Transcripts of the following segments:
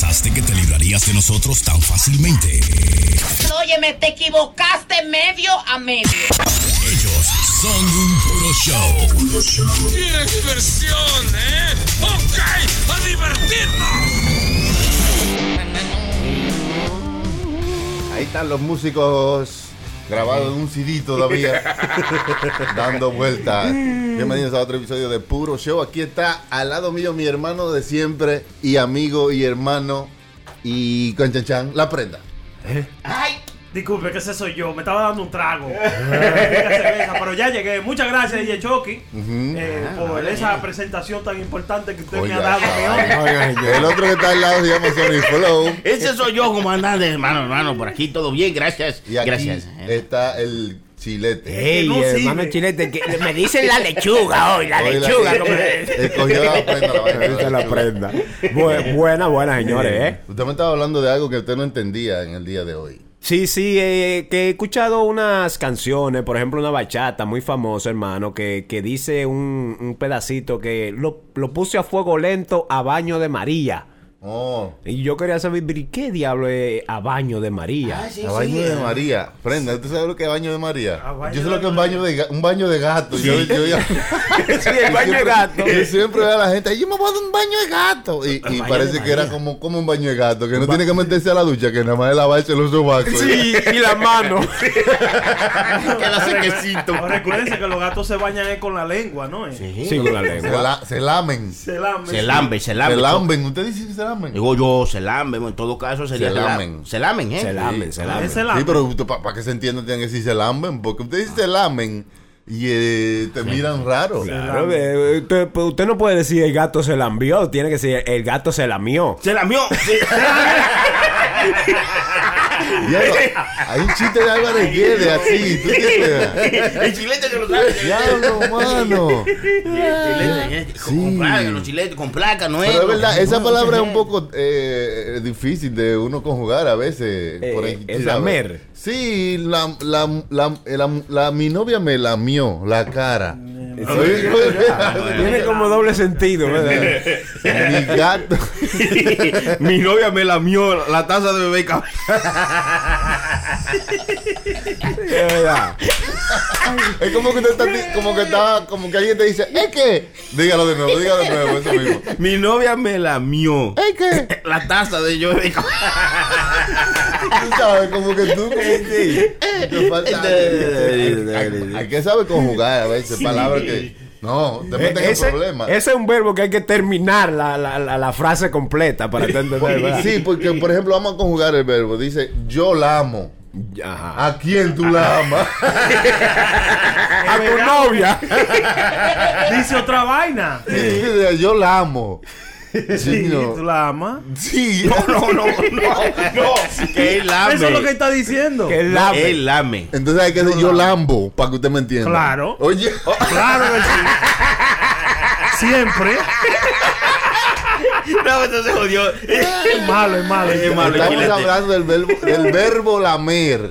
pensaste que te librarías de nosotros tan fácilmente? Óyeme, te equivocaste medio a medio. Ellos son un puro show. ¡Qué diversión, eh! ¡Ok! ¡A divertirnos! Ahí están los músicos grabados en un CD todavía, dando vueltas. Bienvenidos a otro episodio de Puro Show. Aquí está al lado mío mi hermano de siempre y amigo y hermano y Conchanchan, la prenda. Ay, disculpe, que ese soy yo. Me estaba dando un trago. cerveza, pero ya llegué. Muchas gracias, DJ Chucky, eh, por esa presentación tan importante que usted Oye, me ha dado. El otro que está al lado se llama Sony Flow. Ese soy yo, comandante, hermano, hermano, por aquí todo bien, gracias. Y aquí gracias. está el chilete. Ey, no hermano sirve. Chilete, que me dicen la lechuga hoy, la Hoy la- lechuga. como- cogió la prenda, la vaina. La prenda. Bu- buena, buena, señores, ¿eh? Usted me estaba hablando de algo que usted no entendía en el día de hoy. Sí, sí, eh, que he escuchado unas canciones, por ejemplo, una bachata muy famosa, hermano, que, que dice un, un pedacito que lo, lo puse a fuego lento a baño de María. Oh, Y yo quería saber, ¿y qué diablo es a baño de María? a baño de María. Prenda, ¿usted sabe lo que es baño de María? Baño Yo sé lo que es baño de, un baño de gato. Yo, yo ya- sí, el baño de siempre- gato. Yo siempre veo a la gente, yo me voy a dar un baño de gato. Y, parece que era como, como un baño de gato, que no tiene que meterse a la ducha, que nada más es lavarse los sobacos. Sí, y la mano. Queda sequecito. Ahora, recuérdense que los gatos se bañan con la lengua, ¿no? Eh, Sí, con la Se, lengua. la- se lamen. Se lamen. Se lambe, se lambe. Se lamben. ¿Usted dice que se lamen? Digo yo, se lambe, en todo caso sería Se la- lamen. Se lamen, ¿eh? Se lamen, se lamen. Ese lamen. Sí, pero para que se entienda tienen que decir se lamben, porque ustedes dicen se lamen y eh, te miran raro. Claro, eh, usted, pues, usted no puede decir el gato se lambió, tiene que decir el gato se lamió. Se lamió. Sí. Hay un chiste de Álvarez Guedes así, ¿tú? El chilete se lo sabe. Diablo, mano. Chilete, con, placa, los chiletes, con placa, no Pero es verdad, esa palabra es un poco eh, difícil de uno conjugar a veces. Eh, por ahí, el ¿sabes? lamer. Sí, la, la, la, la- la- mi novia me lamió la cara. Tiene como doble sentido, ¿verdad? mi gato. Mi novia me lamió la taza de bebé Es como que usted está, como que está, como que alguien te dice, es que, dígalo de nuevo, dígalo de nuevo, eso mismo. Mi novia me lamió Es que, la taza de yo tú sabes, como que tú, como que, falta- hay, hay que saber conjugar a veces palabras que, no, te meten en Ese, problemas. ese es un verbo que hay que terminar la, la, la, la frase completa para entender. Sí, porque por ejemplo vamos a conjugar el verbo. Dice, yo la amo. Ajá. ¿A quién tú la amas? A tu novia. Dice otra vaina. Sí, yo la amo. Sí, Sí, no. ¿Tú la amas? Sí. No, no, no, no. Que él lame. Eso es lo que está diciendo. Que la Él lame. Entonces hay que decir yo lambo para que usted me entienda. Claro. Oye, Claro que sí. Siempre. No, entonces jodió. Es malo, es malo. Es malo. estamos hablando del verbo, del verbo lamer.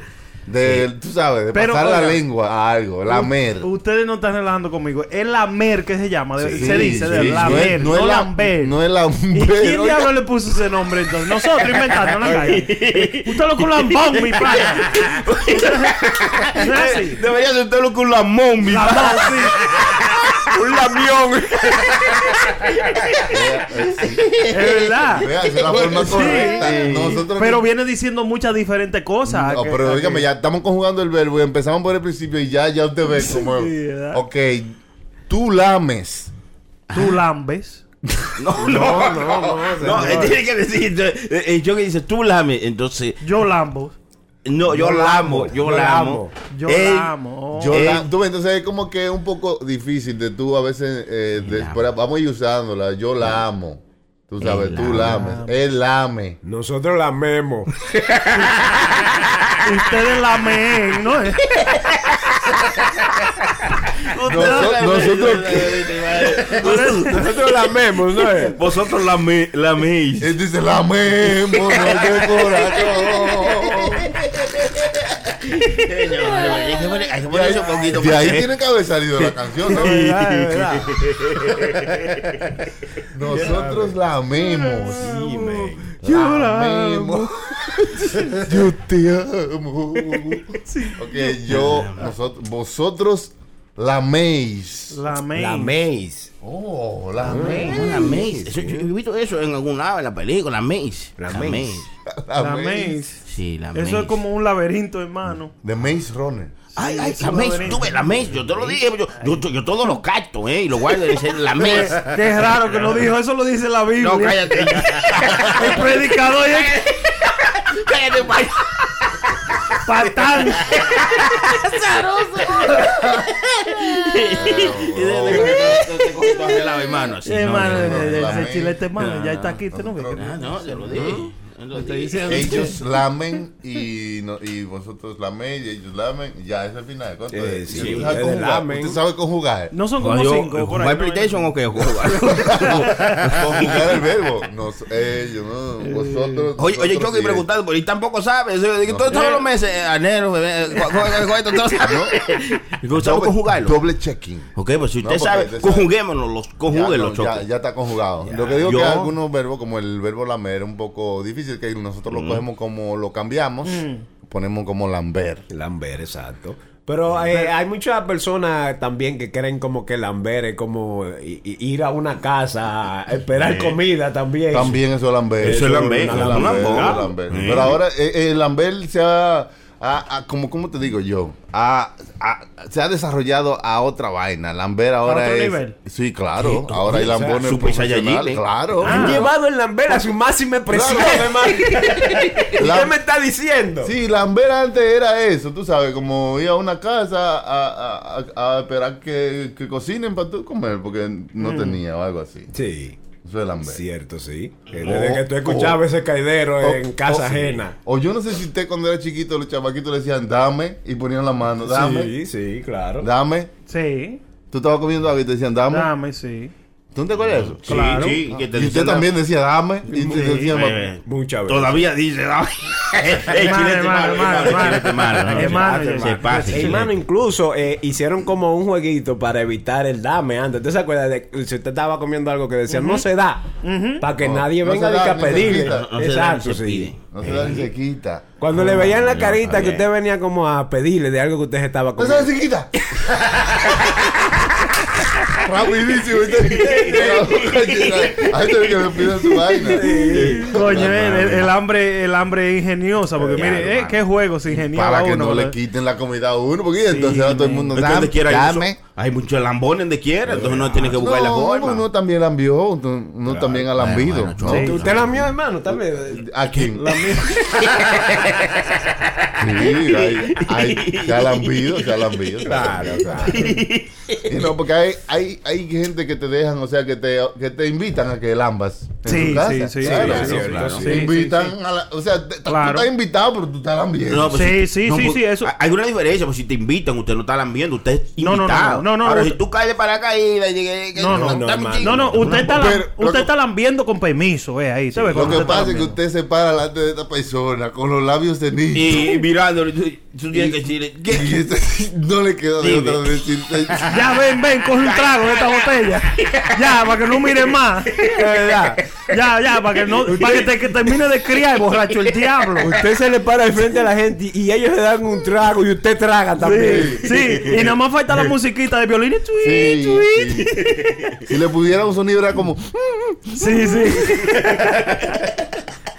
De, tú sabes, de Pero, pasar la lengua a algo, lamer. Ustedes no están relajando conmigo. Es lamer que se llama. de- Sí, se dice de sí, lamer, no, es la- lamber. No es lamber. ¿Y quién diablo le puso ese nombre entonces? Nosotros inventando en la calle. Usted lo con lambón, mi padre. Debería sentarlo con la mommy. Lambón, sí. Un lamión. Es verdad. Vea, es la forma Sí. correcta. Nosotros Pero viene diciendo muchas diferentes cosas. No, pero dígame, ya estamos conjugando el verbo y empezamos por el principio y ya, ya usted ve como. ¿verdad? ok, tú lames. Tú lambes. No, no, no, no. No, él tiene que decir. eh, eh, yo que dice, tú lame. Entonces, Yo lambo. no, yo la amo, yo la amo. Yo la amo. Yo Eh. la- tú ves, entonces es como que es un poco difícil de tú a veces. eh, de- pero vamos a ir usándola. Yo la amo. Tú sabes, tú la lames. Él lame. Nosotros la memos. Ustedes lamen, ¿no? Noso- nosotros. Nosotros la memos, ¿no? es? Vosotros lame, laméis. Él dice lamemos de corazón. Hay que poner- hay que ponerse un poquito De más ahí serio. tiene que haber salido la canción, ¿no? Verdad, verdad. Nosotros la amemos. Sí, man. La amemos. Yo te amo. Ok, yo, nosotros, vosotros la améis. La main. La Maze. Oh, la la Maze. Eso- yo he visto eso en algún lado en la película, la Maze. La Maze. La améis. maze. Sí, la Maze. Eso es como un laberinto, hermano. The Maze Runner. Ay, ay, la Maze, tú ves, la Maze, yo te lo dije, yo, yo, yo, yo todo lo capto, ¿eh? Y lo guardo en ese- la Maze. Qué raro que lo dijo, eso lo dice la Biblia. No, cállate. El predicador cállate, patán. Y desde que te cogí todo arreglado, hermano. hermano, ya está aquí, ¿tú no ves? Ah, no, te lo dije. Ellos lamen y, no- y vosotros laméis y ellos lamen. Ya, es el final. ¿Cuánto Eh, es? sí, ¿Usted, ustedes sabe conjugar? lamen. ¿Usted sabe conjugar? No son como Yo, cinco. ¿Jugar ¿no? PlayStation o qué? Jugar. conjugar el verbo. Nos, ellos, ¿no? Vosotros. Oye, oye, nosotros Choque y preguntando, pero él tampoco sabe. Eso, de que todos, todos los meses, eh, enero, cu- cu- cu- todos ¿Tú sabes conjugarlo? Doble checking. Ok, pues si No, usted sabe, conjuguémonos, conjúguenlos, no, ya, Choque. ya está conjugado. Lo que digo es que Yo- algunos verbos, como el verbo lamer, es un poco difícil, que nosotros lo cogemos como lo cambiamos, ponemos como lamber. Lambert, exacto. Pero eh, hay muchas personas también que creen como que Lambert es como ir a una casa, a esperar comida también. También eso es lamber. Eso es lamber, Eso es una lamber, lambón. eso es lamber. Sí. Pero ahora eh, el lamber se ha, ha- ha- como, ¿cómo te digo yo? Ha- ha- se ha desarrollado a otra vaina. Lamber ahora otro es... nivel? Sí, claro. ahora hay o sea, lambones Super profesionales. Saiyajin. Claro. Han llevado el Lambert a su máxima expresión, Claro. hermano. ¿Y La- ¿Qué me está diciendo? Sí, Lambert antes era eso, tú sabes, como ir a una casa a, a- a- a esperar que, que cocinen para tú comer, porque no tenía o algo así. Sí, Eso es Lambert. cierto, sí. Que Oh, Desde que tú escuchabas ese caidero O- en casa ajena. O yo no sé si usted cuando era chiquito, los chamaquitos le decían dame y ponían la mano, dame, Sí, sí, claro. dame. Sí, Tú estabas comiendo algo y te decían dame. dame, sí. ¿Tú no te acuerdas de eso? Sí, Claro. sí, que te Y usted también decía dame y te decían eh, Muchas veces. Todavía dice, no. El Hermano, chilete malo, no, se pasa, Hermano, incluso eh, hicieron como un jueguito para evitar el dame antes. ¿Usted se acuerda de si usted estaba comiendo algo que decía no se da? Para que No, nadie no venga da, a pedirle. No Exacto, se sí. No se da ni se quita. Cuando le veían la no, carita que usted venía como a pedirle de algo que usted estaba No se da comiendo. ni se quita. Rapidísimo. Hay gente que me pide su vaina. Coño, el, el- el hambre, el hambre es ingeniosa, porque mire, eh, hermano. qué juego se ingeniaba Para que uno. no le ¿verdad? quiten la comida a uno, porque entonces ahora todo el mundo Es que dame, quiera hay, dame. mucho- hay muchos lambones donde quiera, entonces uno tiene que buscar la No, forma. uno también lambió, uno uno también ha lambido. bueno, ¿no? Sí. ¿Usted la mío, hermano? También. ¿A quién? Sí, hay, hay, se ha lambido, se ha lambido. Claro, claro. Y no, porque hay, hay, hay gente que te dejan, o sea, que te, que te invitan a que lambas. En Sí, casa. sí, sí, Claro, sí, claro. claro. Te Sí, sí, invitan sí. a la, o sea, te- Claro. tú estás invitado, pero tú estás lambiendo. No, pues Sí, sí, no, sí, pues, sí, eso- Hay una diferencia, pues si te invitan, usted no está lambiendo, usted es No, no, no, invitado. no, no, Ahora, si tú caes de paracaídas y llegué- que- No, no, no. No, no, usted está, Pero, usted que- está lambiendo con permiso, eh, ahí, ¿sabe? Lo que pasa es que usted se para delante de esta persona con los labios tenidos. Y mirándolo, tú, tienes que no le queda de otra de decirte. Ya, ven, ven, coge un trago de esta botella. Ya, para que no mire más. Ya, ya, para que no, para que, te- que termine de criar, borracho el diablo. Usted se le para al frente a la gente y ellos le dan un trago y usted traga también. Sí, sí, y nada más falta la musiquita de violín. y tweet, Sí, tweet. sí. Si le pudiera un sonido era como. Sí, sí.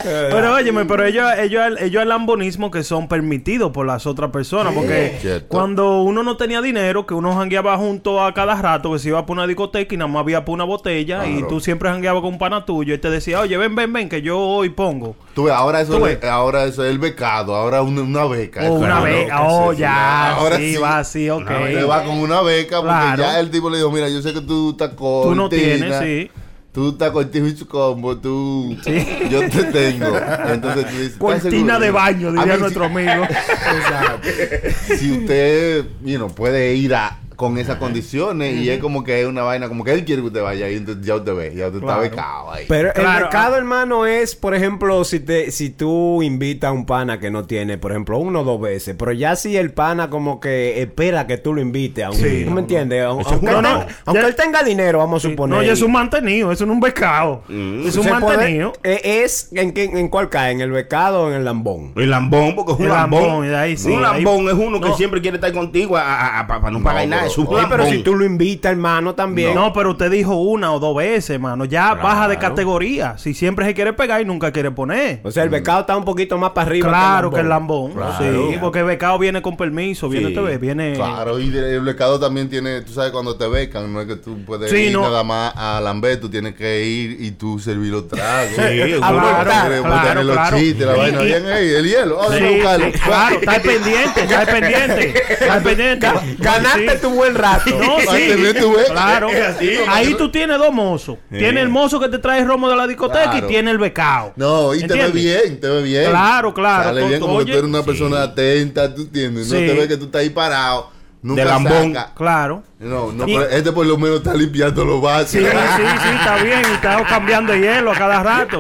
Pero óyeme, pero ellos, ellos, ellos el lambonismo que son permitidos por las otras personas. Porque Cierto. cuando uno no tenía dinero, que uno jangueaba junto a cada rato, que se iba por una discoteca y nada más había por una botella, y tú siempre jangueabas con un pana tuyo, y te decía, oye, ven, ven, ven, que yo hoy pongo. Tú ves, ahora eso, ves. ahora eso es el becado, ahora una, una beca. Una beca, oh, sí, ya, ahora sí, va así, ok. Usted va con una beca porque Claro. ya el tipo le dijo, mira, yo sé que tú estás cortina. Tú no tienes, sí. Tú estás cortina y su combo, tú... Sí. Yo te tengo. Entonces tú dices... ¿estás Cortina de baño, diría mí, nuestro amigo. Si, si usted, you know, puede ir a con esas condiciones y es como que es una vaina, como que él quiere que usted vaya entonces ya usted ve, ya usted está becado ahí. Pero Claro. el mercado, hermano, es, por ejemplo, si te si tú invitas a un pana que no tiene, por ejemplo, uno o dos veces, pero ya si el pana como que espera que tú lo invites, aunque, Sí, ¿tú me entiendes? Aun- Eso Aunque, él, no, tenga- no, aunque ya- él tenga dinero, vamos a suponer. No, ya es un mantenido, eso no es un becado. Es un Se puede- mantenido. eh, es en, qué- en cuál cae, en el becado o en el lambón. El lambón, porque es un El lambón. lambón, y de ahí sí, un ahí- lambón es uno que No. siempre quiere estar contigo para no pagar No, nada. Pero- Es un Sí, lambón. pero si tú lo invitas, hermano, también. No, pero usted dijo una o dos veces, mano. Ya baja de categoría. Si siempre se quiere pegar y nunca quiere poner. O sea, el becado está un poquito más para arriba. Claro que el lambón. Claro. Sí, porque el becado viene con permiso, viene, Sí. te ve, viene. Claro, y el becado también tiene, tú sabes, cuando te becan, no es que tú puedes Sí, ir no. nada más a Lamber, tú tienes que ir y tú servir los tragos. Sí, Claro, los claro. chistes, la vaina bien, ey, el hielo, oh, claro, está pendiente, está pendiente, está pendiente. Ganaste tu buen rato. No, sí. tener tu beca. Claro. Así, Ahí tú tienes dos mozos. Tiene el mozo que te trae el romo de la discoteca Claro. y tiene el becao. No, y te ve bien, te ve bien. Claro, claro. Sale bien como Oye, que tú eres una persona atenta, tú entiendes. No Sí. te ve que tú estás ahí parado, nunca De lambón. saca. Claro. No, no, Y- pero este por lo menos está limpiando los vasos. Sí, sí, sí, está bien. Y está cambiando hielo a cada rato.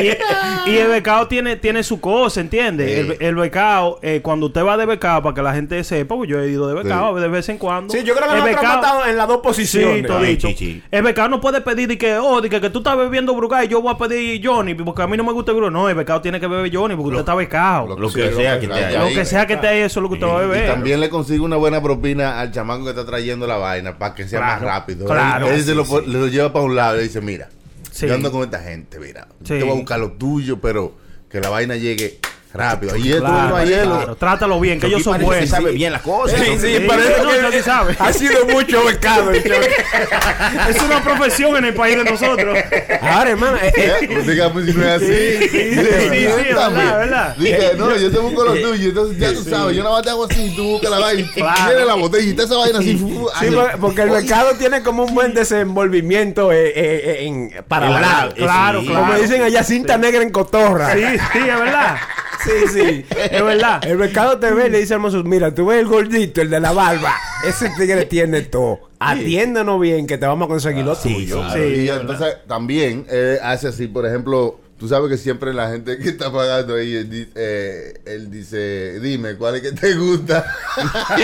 Y, y el becao tiene, tiene su cosa, ¿entiendes? Sí. El, el becao, eh, cuando usted va de becao, para que la gente sepa, porque yo he ido de becao de vez en cuando. Sí, yo creo que el hemos estado en las dos posiciones. Sí. El becado no puede pedir de que, oh, de que, que tú estás bebiendo Brugal y yo voy a pedir Johnny, porque a mí no me gusta el Brugal. No, el becado tiene que beber Johnny porque usted está becado. Lo que sea que te haya Lo ahí. que sea que te eso es lo que usted va a Y beber. también le consigue una buena propina al chamaco que está trayendo la vaina para que sea Claro, más rápido. claro. Él, él se lo, pon- le lo lleva para un lado y le dice, mira, Sí. yo ando con esta gente, mira. Te voy a buscar lo tuyo, pero que la vaina llegue rápido. Y esto Claro, hielo. Trátalo bien, que ellos son parece que buenos. sabe bien las cosas. Sí, sí, Sí, parece no, que no, sí sabe. ha sido mucho becado. Es una profesión en el país de nosotros. Ahora, hermano, eh, eh, ¿Eh? Dígame si no es así. Sí, sí, sí, verdad, verdad. Dije, no, yo te busco lo tuyo. Entonces ya tú sabes, yo nada más te hago así, tú buscas la vaina. Claro. Tienes la botella y está esa vaina así. sí, porque- el becado tiene como un buen desenvolvimiento eh, eh, eh, en, para hablar. Claro, claro. Como dicen allá, cinta negra en cotorra. Sí, sí, es verdad. Sí, sí. Es verdad. El becado te ve y le dice mozo, mira, tú ves el gordito, el de la barba. Ese tigre tiene todo. Atiéndanos bien que te vamos a conseguir lo tuyo. Claro, Sí, y es entonces también eh, hace así, por ejemplo, tú sabes que siempre la gente que está pagando ahí, él, eh, él dice, dime, ¿cuál es que te gusta?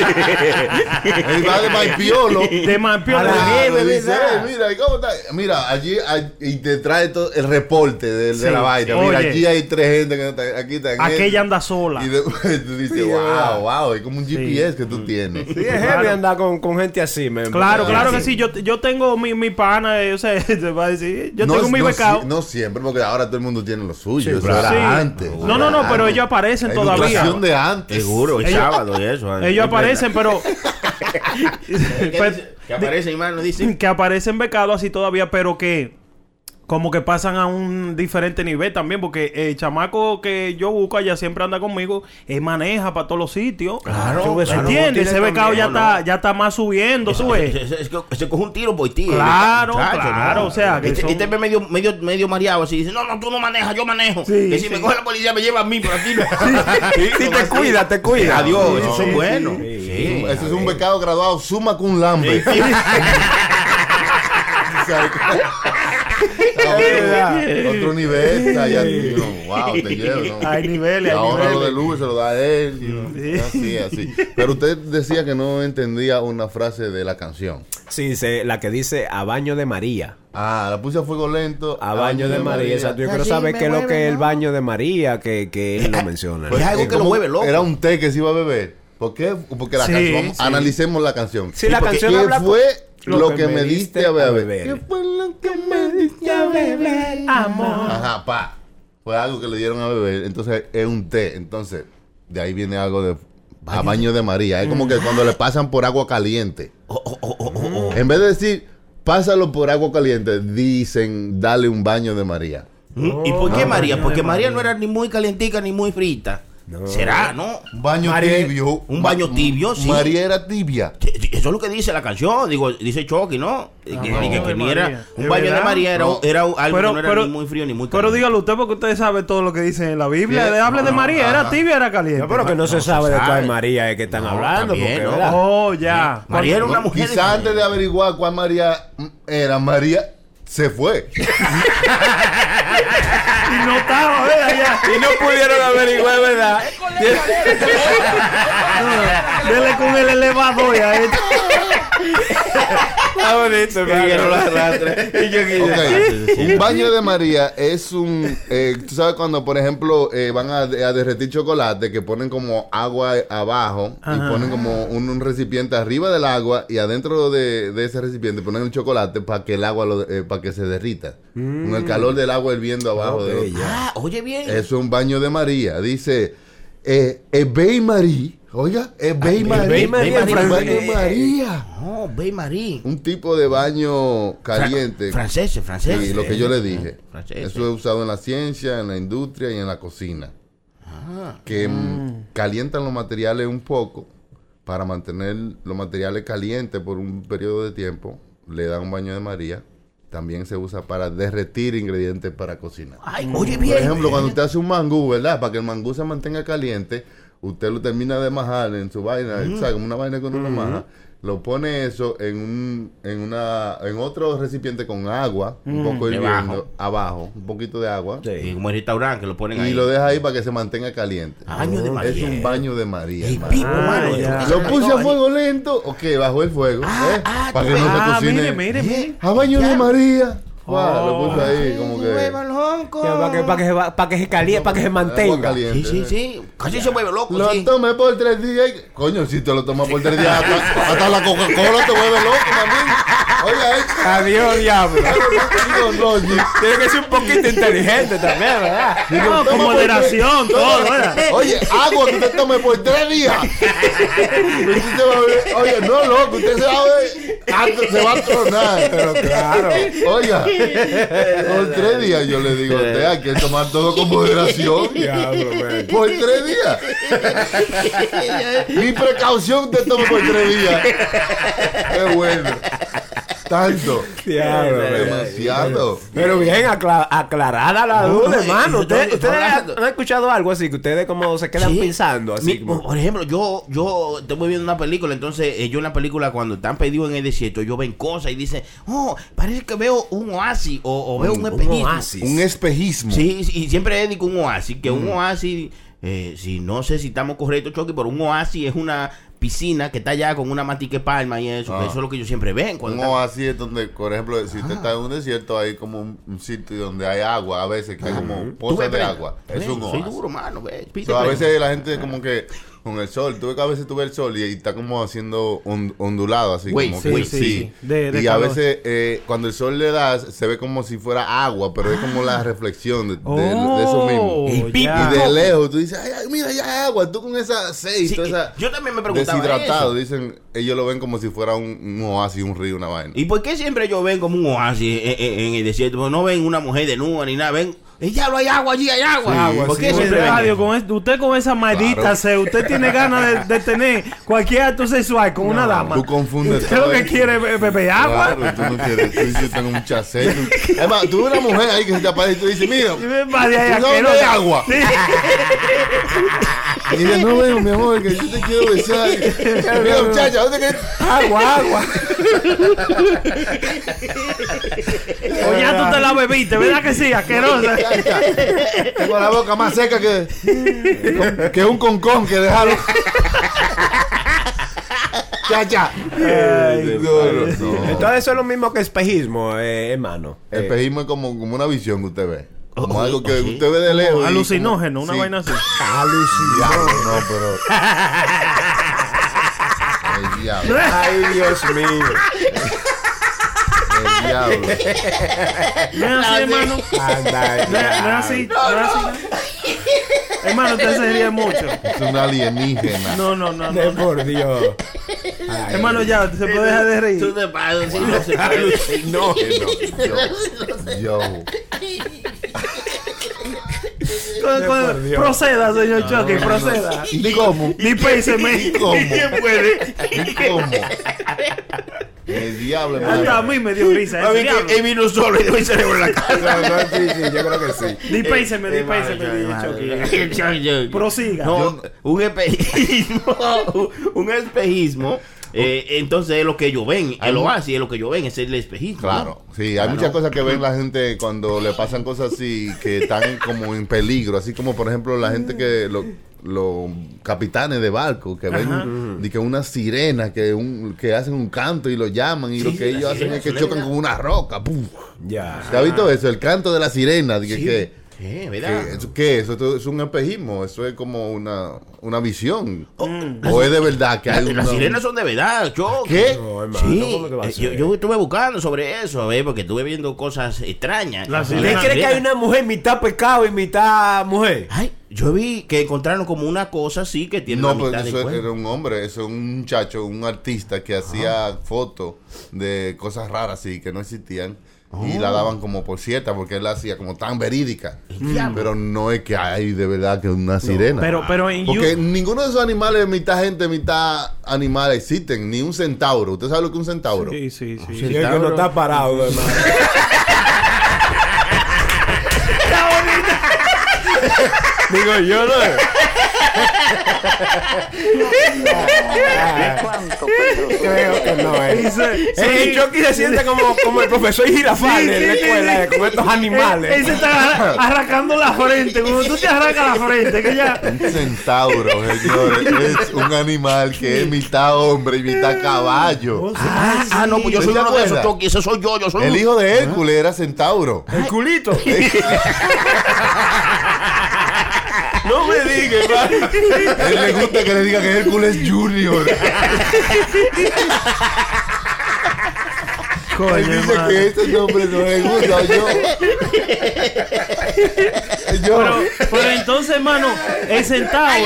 él va de Maipiolo. De Maipiolo. A la Claro, nieve, dice, ¿verdad? "Ey, mira, ¿y ¿cómo está? Mira, allí hay- y te trae todo el reporte de, la vaina. Mira, Oye. aquí hay tres gente que no está, aquí está Aquella este". anda sola. Y después tú dices, wow, wow, es como un GPS que tú tienes. Sí, es heavy andar con, con gente así, me Claro, claro que sí. Yo, yo tengo mi, mi pana, eh, o sea, te va a decir, yo no, tengo mi no becado. si- no siempre, porque ahora todo el mundo tiene lo suyo. Eso claro. era Sí. antes. No, no, no, pero ellos aparecen La todavía. de antes. Seguro, el Ellos- sábado y eso. Ellos aparecen, pero... ¿Qué Pues, dice? Que aparece, hermano, dice. que aparecen becados así todavía, pero que como que pasan a un diferente nivel también, porque el chamaco que yo busco allá siempre anda conmigo, él maneja para todos los sitios. Claro, ¿Me claro. entiendes? Ese becado ya está, ¿no? ya está más subiendo, ese- ese coge un tiro por ti. Claro, muchacho, claro, o sea, que Este, son- este ve medio, medio, medio mareado así. Dice, no, no, tú no manejas, yo manejo. Sí, que si sí. me coge la policía me lleva a mí, pero aquí no. Sí, te cuida, te cuida. Adiós, Sí, esos sí, son buenos. sí. Sí. Ese es un becado graduado summa cum lambe. Otro nivel, you know, wow, te llevo, ¿no? Hay niveles, Y hay ahora lo del Uber se lo da a él, you know, así, así. Pero usted decía que no entendía una frase de la canción. Sí, se- la que dice a baño de María. Ah, la puse a fuego lento. A baño de María, exacto. Yo quiero saber qué es lo que es el baño de María, que, que él lo menciona. Pues es algo que lo mueve loco. Era un té que se iba a beber. ¿Por qué? Porque la Sí, canción, sí. analicemos la canción. Sí, la canción ¿qué habla fue lo lo, que que, me diste a beber? beber. ¿Qué fue lo que me diste a beber? Amor. Ajá, pa. Fue algo que le dieron a beber. Entonces es un té. Entonces, de ahí viene algo de a baño de María. Es como que cuando le pasan por agua caliente. Oh, En vez de decir, pásalo por agua caliente, dicen, dale un baño de María. ¿Mm? ¿Y por qué María? Porque María no era ni muy calientica ni muy frita. ¿Será? ¿No? Un baño María- tibio. un baño Ma- tibio, sí. María era tibia. Eso es lo que dice la canción, digo, dice Chucky, ¿no? Que, que- no. que- que ni era un ¿De baño de? María, era, No. era algo Pero- que no era pero- ni muy frío ni muy Pero caliente. dígalo usted porque usted sabe todo lo que dice en la Biblia. Sí, Hable de María. ¿era tibia o era caliente? No, pero que no, se sabe se de cuál María es que están No, hablando. también, porque. Oh, ya. María era una mujer. Quizá antes de averiguar cuál María era, María se fue. Y no estaba, ¿verdad? Ya. Y no pudieron averiguar, ¿verdad? Dele con el elevador y ahí. Está bonito, Que no lo arrastre. Y yo que- Un baño de María es un. eh, Tú sabes cuando, por ejemplo, eh, van a, a derretir chocolate, que ponen como agua abajo y ponen como un, un recipiente arriba del agua y adentro de, de ese recipiente ponen el chocolate para que el agua lo, eh, para que se derrita. Con el calor del agua hirviendo abajo de Ya. Ah, oye bien. Eso es un baño de María. Dice, eh, Ebey Marie. Oiga, Ebey Marie. Ebey Marie, Un baño Fran- de eh, María. No, ve Marí. Un tipo de baño caliente. Franceses, franceses. Sí, lo que yo le dije. Franceses. Eso es usado en la ciencia, en la industria y en la cocina. Ah. Que mm, calientan los materiales un poco para mantener los materiales calientes por un periodo de tiempo. Le dan un baño de María. También se usa para derretir ingredientes para cocinar. Ay, oye Por bien. ejemplo, cuando usted hace un mangú, ¿verdad? Para que el mangú se mantenga caliente, usted lo termina de majar en su vaina, ¿sabe? Como una vaina con una maja. Lo pone eso en un, en una, en otro recipiente con agua, un poco hirviendo, abajo, un poquito de agua. Y como el restaurante que lo ponen Y ahí. lo deja ahí para que se mantenga caliente. Baño de María. Es un baño de María. Hermano. pipo, mano. que Lo se puse a fuego lento, ok, bajó el fuego, Ah, ¿eh? ah, para que no se Ah, cocine. mire, mire, mire. A baño de María. Lo Oh. puse ahí, como que. Loco. Para que, para que, se para que se caliente, para que se mantenga. caliente. Sí, sí, sí. Casi se mueve loco, Lo sí. tomé por tres días. y- Coño, si te lo tomas por tres días, hasta, hasta la Coca-Cola te vuelve loco, también. Oiga, eh. Adiós, diablo. Tiene que ser un poquito inteligente también, ¿verdad? No, con moderación, tres- todo, ¿verdad? Oye, agua que usted tome por tres días. Usted se va a ver- Oye, no, loco, usted se va a ver. hasta Se va a tronar. Pero claro. Oiga, por tres días yo le digo a usted, hay que tomar todo con moderación. Por tres días. Mi precaución te toma por tres días. Qué bueno. Tanto. Diablo, man. Demasiado. Pero bien acla- aclarada la duda, no, hermano. ¿Ustedes, han escuchado algo así? Que ustedes como se quedan Sí. pensando así. Mi- como- por ejemplo, yo, yo estoy viendo una película, entonces eh, yo en la película cuando están perdidos en el desierto, yo ven cosas y dicen, oh, parece que veo un oasis o, o veo un, Un espejismo. oasis. Un espejismo. Sí, sí, y siempre digo un oasis, que un oasis, eh, si no sé si estamos correctos, Chucky, pero un oasis es una piscina que está allá con una matica de palma y eso, que Ah. eso es lo que yo siempre ven. Cuando Un oasis es donde, por ejemplo, si usted está en un desierto, hay como un, sitio donde hay agua, a veces que hay como pozas de agua. Es un Soy oasis. duro, mano, ve, pide, So, a veces la gente como que con el sol, tú ves que a veces tú ves el sol y, y está como haciendo on- ondulado así como sí, que sí, sí. De- de y a veces eh, cuando el sol le da se ve como si fuera agua, pero es como la reflexión de, de- de eso mismo. Oh, El ya. Y de lejos tú dices, ay, ay, mira, ya hay agua, tú con esa Sí, toda esa yo también me preguntaba deshidratado, eso. dicen, ellos lo ven como si fuera un, un oasis, un río, una vaina. ¿Y por qué siempre ellos ven como un oasis en, en- en el desierto? Porque no ven una mujer desnuda ni nada, ven, "Eh, ya lo hay agua allí, hay agua. Sí, agua. ¿Por sí, eso? con es- usted con esa maldita Claro. se, usted tiene ganas de, de tener cualquier acto sexual con una dama. Tú confundes Usted lo todo que eso. quiere es beber agua. Claro, tú no quieres, tú dices, tengo mucha sed. Es más, tú ves una mujer ahí que se te aparece y tú dices, mira, Y ¿tú dónde hay agua? Sí. Y ella, no veo, mi amor, que yo te quiero besar. Mira, muchacha, ¿dónde que Agua, agua. O ya tú te la bebiste, ¿verdad que sí? Asquerosa. Muchacha, Tengo la boca más seca que, que un concón que dejaron. Chacha. Ay, No, no, no. Entonces eso es lo mismo que espejismo, eh, hermano. El Eh, espejismo es como, como una visión que usted ve. Como Oh, algo que usted ve de lejos. Alucinógeno, como- una sí. vaina así. Diablo, no, pero. Ay, Dios mío. Diablo. No es así, hermano. Anda, No es, no es así. No es así. Hermano, usted se ríe mucho. Es un alienígena. No, no, no. No. por Dios. Ay, Hermano, ya, se puede dejar de Tú reír. te pasas, sí, no se puede. no, Yo. Proceda, señor Chucky, proceda. ¿Y cómo? Dispénseme. ¿Y cómo? puede? ¿Y cómo? El diablo, Hasta a mí me dio risa. Él vino solo y dejó el cerebro en la casa. No, no, sí, sí, yo creo que sí. Dispénseme, dispénseme, señor Chucky. Prosiga. No, un espejismo, un espejismo. eh, entonces es lo que ellos ven, el oasis es lo que ellos ven, es el espejismo. Claro, ¿no? sí, hay Claro. muchas cosas que ven la gente cuando le pasan cosas así que están como en peligro, así como por ejemplo la gente que lo- los capitanes de barco que ven de que una sirena que un que hacen un canto y lo llaman y lo que ellos hacen es que chocan con una roca, ¡pum! Ya. ¿Se ha visto eso? El canto de la sirena, de que, que- ¿Qué? que- ¿Verdad? eso- ¿qué es? Eso es un espejismo, eso es como una, una visión. Mm. O es de verdad que hay Las, una... las sirenas son de verdad, yo. ¿Qué? No, hermano, Sí, ¿cómo que va a eh, yo, yo estuve buscando sobre eso, a ver, porque estuve viendo cosas extrañas. La Y sirena- ¿Usted cree que hay una mujer mitad pecado y mitad mujer? Ay, yo vi que encontraron como una cosa así que tiene No, pero eso era un hombre, eso un muchacho, un artista que hacía fotos de cosas raras así que no existían y Oh. la daban como por cierta porque él la hacía como tan verídica. diablo. Pero no es que hay de verdad que una sirena. Pero, pero en porque ninguno de esos animales, mitad gente, mitad animal existen, ni un centauro. ¿Usted sabe lo que es un centauro? Sí, sí, sí. Sí, es que no está parado, hermano. Digo yo, ¿no? Creo que no es. Que sí. Chucky se siente como, como el profesor Girafales en la escuela, con estos animales. Él, se está arra- arrancando la frente. Cuando tú te arrancas la frente, que ya. Un centauro, señores, es un animal que es mitad hombre y mitad caballo. Ah, ah, no, pues yo ¿Sí soy uno de esos? Chucky, ese soy yo, yo soy El un- hijo de Hércules era centauro. El culito. no me digas, hermano. A él le gusta que le diga que Hércules Junior. Él dice hermano. que ese nombre no le gusta. Yo. yo. Pero, pero entonces, hermano, el centauro.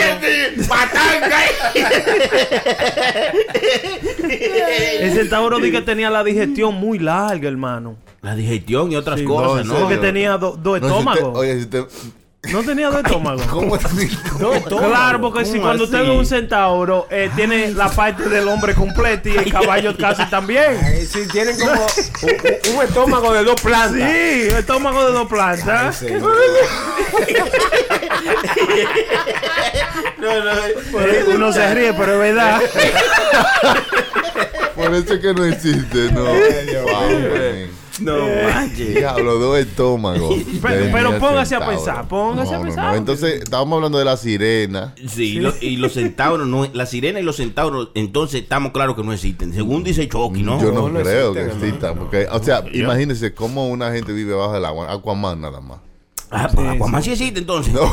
El centauro di que tenía la digestión muy larga, hermano. La digestión y otras Sí, cosas, no, ¿no? Porque tenía do- dos No, si usted- estómagos. oye, si usted- No tenía dos estómagos. ¿Cómo? Claro, porque si ¿Cómo cuando usted ve un centauro, eh, tiene la parte del hombre completa y el caballo casi también. Eh, Sí, tienen como un, un estómago de dos plantas. Sí, estómago de dos plantas. Uno se ríe, pero es verdad. Por eso es que no existe, no. No manches. Diablo, dos estómagos. Pero- póngase a pensar, póngase a pensar. Entonces, estábamos hablando de la sirena. Sí, lo- y los centauros, no, la sirena y los centauros, entonces estamos claros que no existen. Según dice Chucky, ¿no? Yo no, no creo que existan. Porque, o sea, imagínense cómo una gente vive bajo el agua. Aquaman nada más. Ah, pues Aquaman sí existe entonces. No.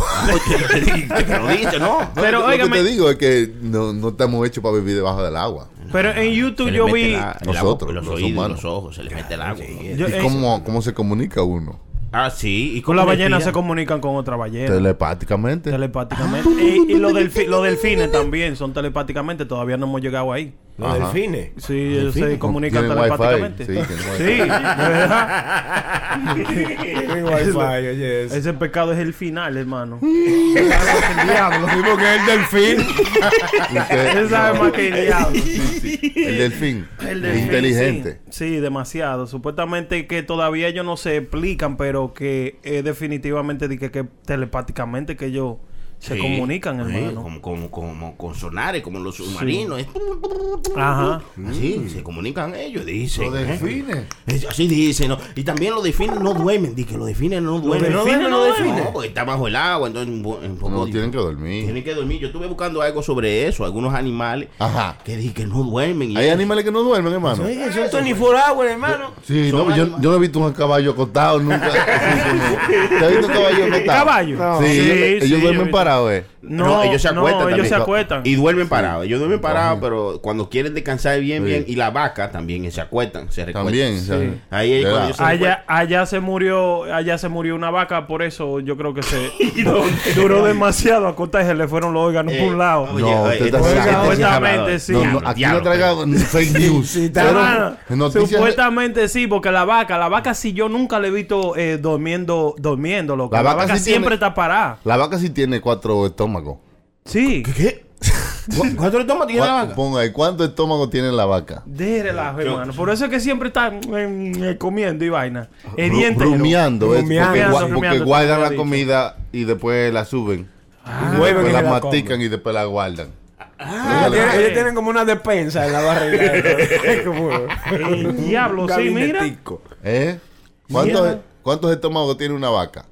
Te lo dice, ¿no? Pero, lo que te digo es que no, no estamos hechos para vivir debajo del agua. Pero en YouTube Se yo vi. la- Nosotros, los, los oídos, y humanos. los ojos, se le mete el agua. yo- ¿Y eh, cómo, cómo se comunica uno? Ah, sí. ¿Y con cómo la ballena respira? se comunican con otra ballena. Telepáticamente. Telepáticamente. Y, y los, delfi- los delfines también son telepáticamente. Todavía no hemos llegado ahí. Los Ajá. delfines. Sí, ellos se comunican telepáticamente. Sí, de verdad. Mi wifi, oye, eso. Ese pecado es el final, hermano. el diablo. Que el delfín. Usted- Él sabe no. más que el diablo. Sí, sí. El delfín. El delfín, Inteligente. Sí, sí, demasiado. Supuestamente que todavía ellos no se explican, pero que es definitivamente de que, que telepáticamente que ellos se Sí, comunican, sí, hermano. Como, como, como con sonares, como los submarinos. Ajá. Así, se comunican ellos, dicen. Los ¿eh? delfines. Es- Así dicen, ¿no? Y también los delfines no duermen. Dicen que los delfines no duermen. delfines no duermen. No, porque está bajo el agua, entonces un, po- un poco No tienen que dormir. Tienen que dormir. Yo estuve buscando algo sobre eso, algunos animales Ajá. que dicen que no duermen. y Hay eso. animales que no duermen, hermano. Oye, son 24 hours, hermano. Sí, no, yo, yo no he visto un caballo acostado nunca. ¿Te has visto un caballo acostado? ¿Caballo? Sí, Sí, ellos, ellos sí, duermen parados. Eh. No, No, ellos se no, acuestan ellos también. se acuestan. Y duermen parados. Ellos duermen parados, pero cuando quieren descansar bien, Sí. bien. Y la vaca también se acuestan, se recuestan. También, o sea, Ahí es ¿verdad? cuando ellos se Allá, allá se murió, allá se murió una vaca, por eso yo creo que se duró demasiado a cortar y se le fueron los órganos por un lado. Oye, No, oye, usted este está. Supuestamente sí. No, no, Diablo, aquí no traiga fake news. Pero, supuestamente sí, porque la vaca, la vaca sí yo nunca le he visto eh, durmiendo, durmiendo, loco. La La, vaca vaca, sí siempre tiene- está parada. La vaca sí tiene cuatro estómagos. Sí. ¿Qué? ¿Cu- ¿Cuánto toma tiene la ¿Cuá- vaca? Ponga ahí, ¿cuántos estómagos tiene la vaca? De relajo, hermano. Por eso es que siempre está eh, comiendo y vaina. El diente. Rumiando, ¿ves? Rumiando. Porque, gua- Rumiando, porque rumiando, guardan la comida y después la suben. Vuelven después la la mastican y después la guardan. Ellos tienen- ellos tienen como una despensa en la barriga. como El diablo, sí, mira. ¿Eh? ¿Cuántos. ¿Cuántos estómagos tiene una vaca?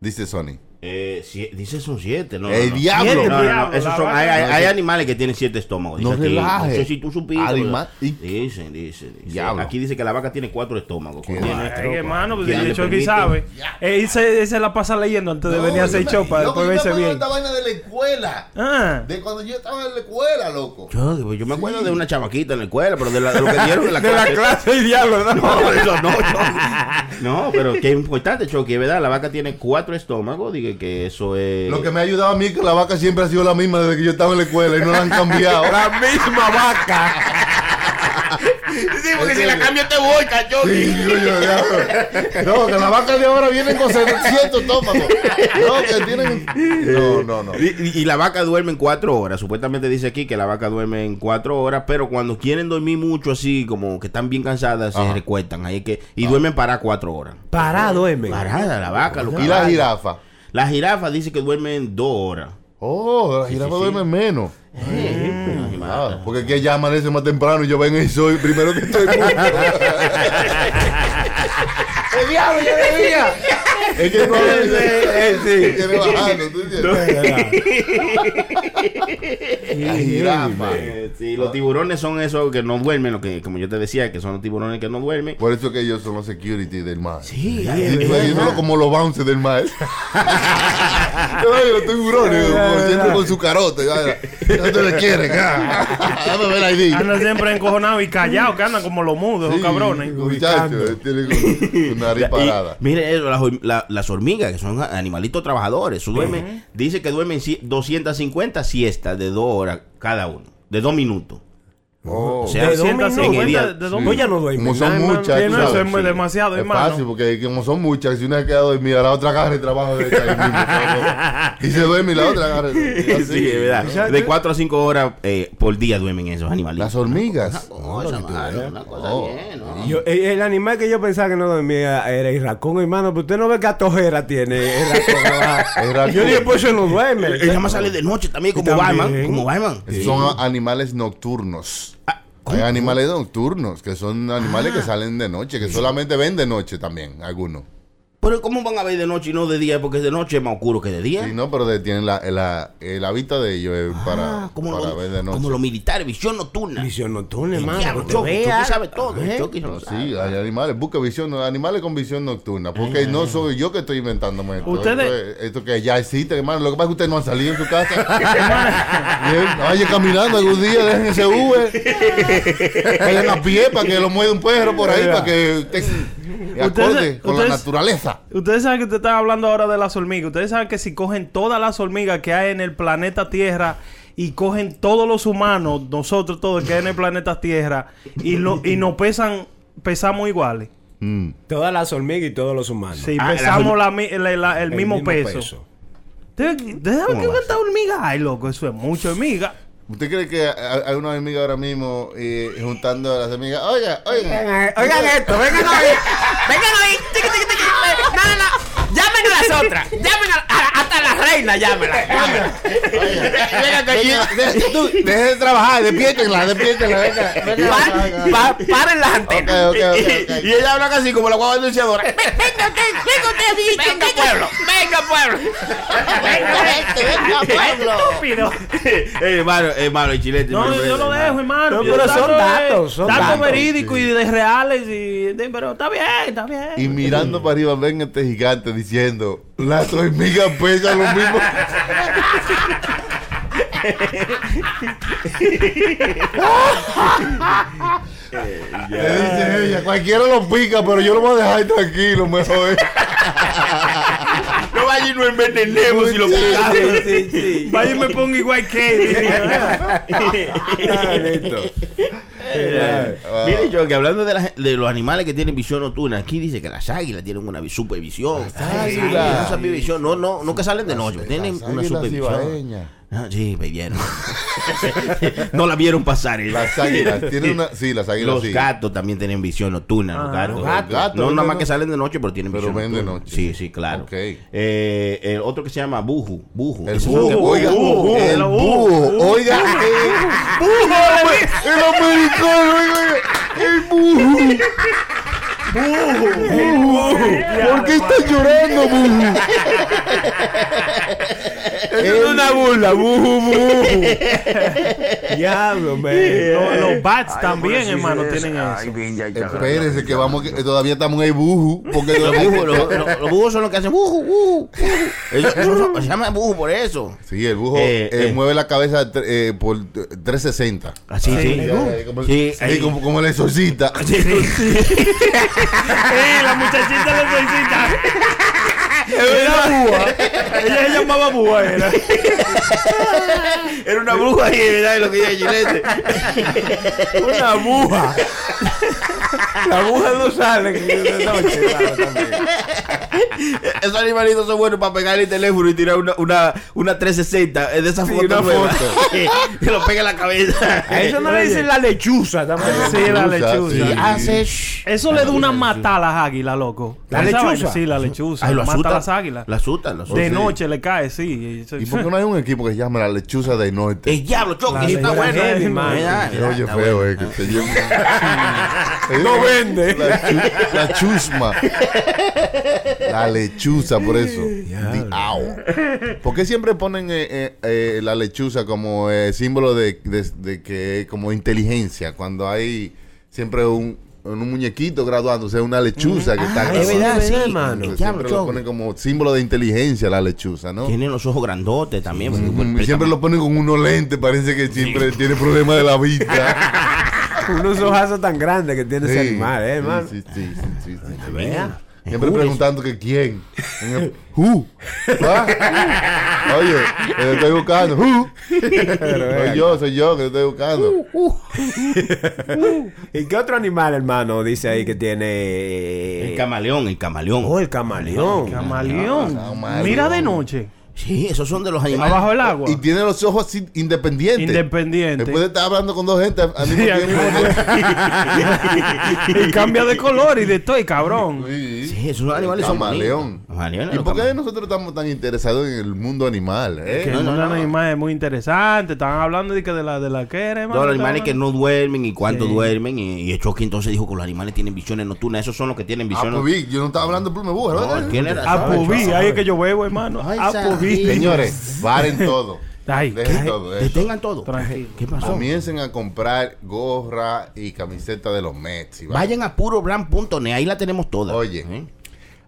Dice Sony. Eh, sie- dice son siete, ¿no? ¡El no, no. diablo! No, no, no, esos son, hay, hay- No, animales que tienen siete estómagos. No dice aquí. relaje. No sé si tú supiste. Dicen, dicen, dicen. Diablo. Aquí dice que la vaca tiene cuatro estómagos. Qué Tiene- Ay, hermano, pues le Chucky permiten. sabe. Él se, él se la pasa leyendo antes de venir a hacer show para después verse bien. vaina de la escuela. Ah. De cuando yo estaba en la escuela, loco. Yo, yo me acuerdo de una chamaquita en la escuela, pero de, la- de lo que dieron en la De la clase. clase y diablo. No, eso no. No, pero que es importante, es verdad. La vaca tiene cuatro estómagos. Diga que eso es. Lo que me ha ayudado a mí es que la vaca siempre ha sido la misma desde que yo estaba en la escuela y no la han cambiado. La misma vaca. Sí, porque si la cambio te voy, Chucky. Sí. No, que las vacas de ahora vienen con 700 estómagos. No, que tienen. No, no, no. Y, la vaca duerme en cuatro horas. Supuestamente dice aquí que la vaca duerme en cuatro horas, pero cuando quieren dormir mucho así, como que están bien cansadas, se recuestan. Ahí que, y duermen para cuatro horas. Parado, duerme. Parada la vaca, lo Y la jirafa. La jirafa dice que duermen dos horas. Oh, la jirafa sí, sí. duerme menos. Mm. Ah, porque aquí ya amanece más temprano y yo vengo y soy primero que estoy. ¡El diablo ya debía! Es que no Eh, sí. Quiere bajando, ¿tú entiendes? Eh, sí, los tiburones son esos que no duermen, lo que, como yo te decía, que son los tiburones que no duermen. Por eso que ellos son los security del mar. Sí, ellos son como los bouncers del mar. Los tiburones, como siempre con su carote. No te le quieren. ah. Dame ver ID. Andan siempre encojonados y callados, que andan como los mudos, Sí, esos cabrones. Muchachos, tienen nariz parada. Y, mire, eso, las, la- las hormigas, que son animalitos trabajadores, su duermen, dice que duermen ci- 250 siestas de dos horas cada uno, de dos minutos. Oh. O sea, De dos 250 en el día- de dos Sí. Pues ya no duerme Como son muchas, no, eso es demasiado, Es hermano. fácil porque como son muchas, si una queda dormida, la otra agarra y trabaja de y se duerme y la otra agarra. así. Sí, es verdad. De 4 a 5 horas eh, por día duermen esos animalitos. Las hormigas. No, esa mano, una cosa Oh. bien, ¿no? Yo- el, el animal que yo pensaba que no dormía era el racón, hermano. Pero usted no ve qué atojera tiene el racón. El. Yo dije, pues eso no duerme. Nada más sale de noche también, como. Batman. Como Batman. Son animales nocturnos. Hay animales nocturnos, que son animales que salen de noche, que solamente ven de noche también, algunos. Pero ¿cómo van a ver de noche y no de día? Porque de noche es más oscuro que de día. Sí, no, pero de- tienen la, la, el hábitat de ellos es para, Ah, como, para lo- ver de noche. como los militares, visión nocturna. Visión nocturna, hermano. te Chucky, sabe todo. ¿Eh? Chucky se lo No, sabe. sí, hay animales, busca visión, animales con visión nocturna, porque no soy yo que estoy inventándome esto. Ustedes- Esto, es- esto que ya existe, hermano. Lo que pasa es que ustedes no han salido en su casa. Vayan caminando algún día, dejen ese Uber. Vayan a pie para que lo mueva un perro por ahí, para que estén acorde con la ustedes- Ustedes saben que ustedes están hablando ahora de las hormigas. Ustedes saben que si cogen todas las hormigas que hay en el planeta Tierra y cogen todos los humanos, nosotros todos que hay en el planeta Tierra, y, lo, y nos pesan, pesamos iguales. Mm. Todas las hormigas y todos los humanos. Sí, Ah, pesamos la mi- la- la- el, mismo, peso. peso. ¿Ustedes ustedes saben ¿Cómo qué va a cuántas hormigas hay, loco? Eso es mucho hormiga. ¿Usted cree que hay una amiga ahora mismo eh, juntando a las amigas? Oiga, oiga. Oigan esto, vengan hoy. Vengan ahí. Tiqui, tiqui, tiqui. No, no, no. Llamen a las otras. Llamen a, a- hasta la reina, llámenla. Venga, Deje de trabajar, despiértenla, despiértenla, venga. venga, Pa- pa- paren las antenas. Ok, ok, ok, ok. Y ella habla casi como la guagua denunciadora. Venga usted, venga Venga, pueblo. Venga, pueblo. Venga, gente, venga, Estúpido. Eh, hermano, hermano, el chilete. No, yo lo dejo, hermano. No, pero son datos, son datos datos. verídicos y de reales. Y, de- pero está bien, está bien. Y mirando para arriba ven este gigante diciendo, las hormigas pesan lo mismo. Le dice ella, cualquiera lo pica, pero yo lo voy a dejar tranquilo, mejor. No vaya y no envenenemos si lo pegamos. Sí, sí. Vaya y me pongo igual que Mire, yo que hablando de, las- de los animales que tienen visión nocturna, aquí dice que las águilas tienen una vi- supervisión. Ay, águilas. esa visión. No, no, que salen de noche, tienen Las una supervisión. ibaeñas. Ah, sí, me vieron. no la vieron pasar. ¿eh? Las águilas tienen una. Sí, las águilas Los sí. gatos también tienen visión nocturna, los gatos. Los gatos, no ¿no? nada más que salen de noche, pero tienen Pero visión ven de noche. Sí, sí, claro. Eh, el otro que se llama buju, buju. El que- oiga, búho, el búho. oiga, el búho, el americano, oiga, oiga, el búho. ¿Por qué estás llorando, Es una burla. Diablo, man. Los, los bats también, hermano, tienen eso. Espérese que vamos, que todavía estamos en el bujo, porque Los bujos, los, los- los bujos son los que hacen buju, buju. Ellos- son- se llama buju por eso. Sí, el bujo Eh, eh, eh. mueve la cabeza eh, por 360. Así, sí. Eh, como, Sí, sí, ahí. como, como el exorcista. Eh, la muchachita le solicita. Era búa. Ella se llamaba búa, era. Era una bruja ahí, ¿verdad? Lo que dice Gillette. Una aguja. La aguja no sale de también. Esos animalitos son buenos para pegar el teléfono y tirar una, una, una 360 de esa Sí, foto una nueva. foto. que lo pega en la cabeza. A eso no le dicen la lechuza también. Sí, la Lechuza, sí. Hace shh. Eso le da una matada a las águilas, loco. ¿La ¿Esa lechuza? Sí, la lechuza. Ay, lo mata asusta. a las águilas. La asustan, la De noche le cae, sí. ¿Y por qué no hay un equipo que se llama la lechuza del norte? El diablo, choque, está bueno. oye feo, eh, que No vende. La, chu- la chusma. La lechuza, por eso. The. ¿Por qué siempre ponen eh, eh, eh, la lechuza como eh, símbolo de, de- de que como inteligencia? Cuando hay siempre un, un muñequito graduándose, una lechuza que está Ah, es verdad, sí. hermano. El Siempre lo ponen como símbolo de inteligencia la lechuza, ¿no? Tienen los ojos grandotes también. Mm, Siempre lo ponen con unos lentes, parece que siempre tiene problemas de la vista. Unos ojazos tan grandes que tiene ese animal, eh, hermano. Sí, sí, sí, sí, sí. Vea. Siempre preguntando que quién. En el- Who. ¿Ah? Oye, que te estoy buscando. Who. Soy yo, soy yo que te estoy buscando. ¿Y qué otro animal, hermano, dice ahí que tiene? El camaleón, el camaleón. Oh, el camaleón. Camaleón. Camaleón. Mira de noche. Sí, esos son de los animales. Abajo del agua. Y tiene los ojos así independientes. Independiente. Después de estar hablando con dos gente al mismo Sí, al tiempo. y cambia de color y de todo, y cabrón. Sí. Sí, esos animales son Camaleón. bonitos. Camaleones, ¿Y por qué nosotros estamos tan interesados en el mundo animal? eh? Que no, el no, mundo no. animal es muy interesante. Estaban hablando de que de la de la que era, los animales que no duermen y cuánto Sí. duermen. Y, y el Chucky entonces dijo que los animales tienen visiones nocturnas. Esos son los que tienen Ah, visiones pues, Vic, yo no estaba hablando de Plume Buja, No, ¿verdad? ¿quién era? Apubí, ahí es que yo bebo, hermano. Ay, Apubí. Sí. Señores, paren todo. Ay, Dejen ay, todo eso. Detengan todo. Tranquilo. ¿Qué pasó? Comiencen a comprar gorra y camiseta de los Mets. y Vayan a purobrand.net, ahí la tenemos toda. Oye. ¿Eh?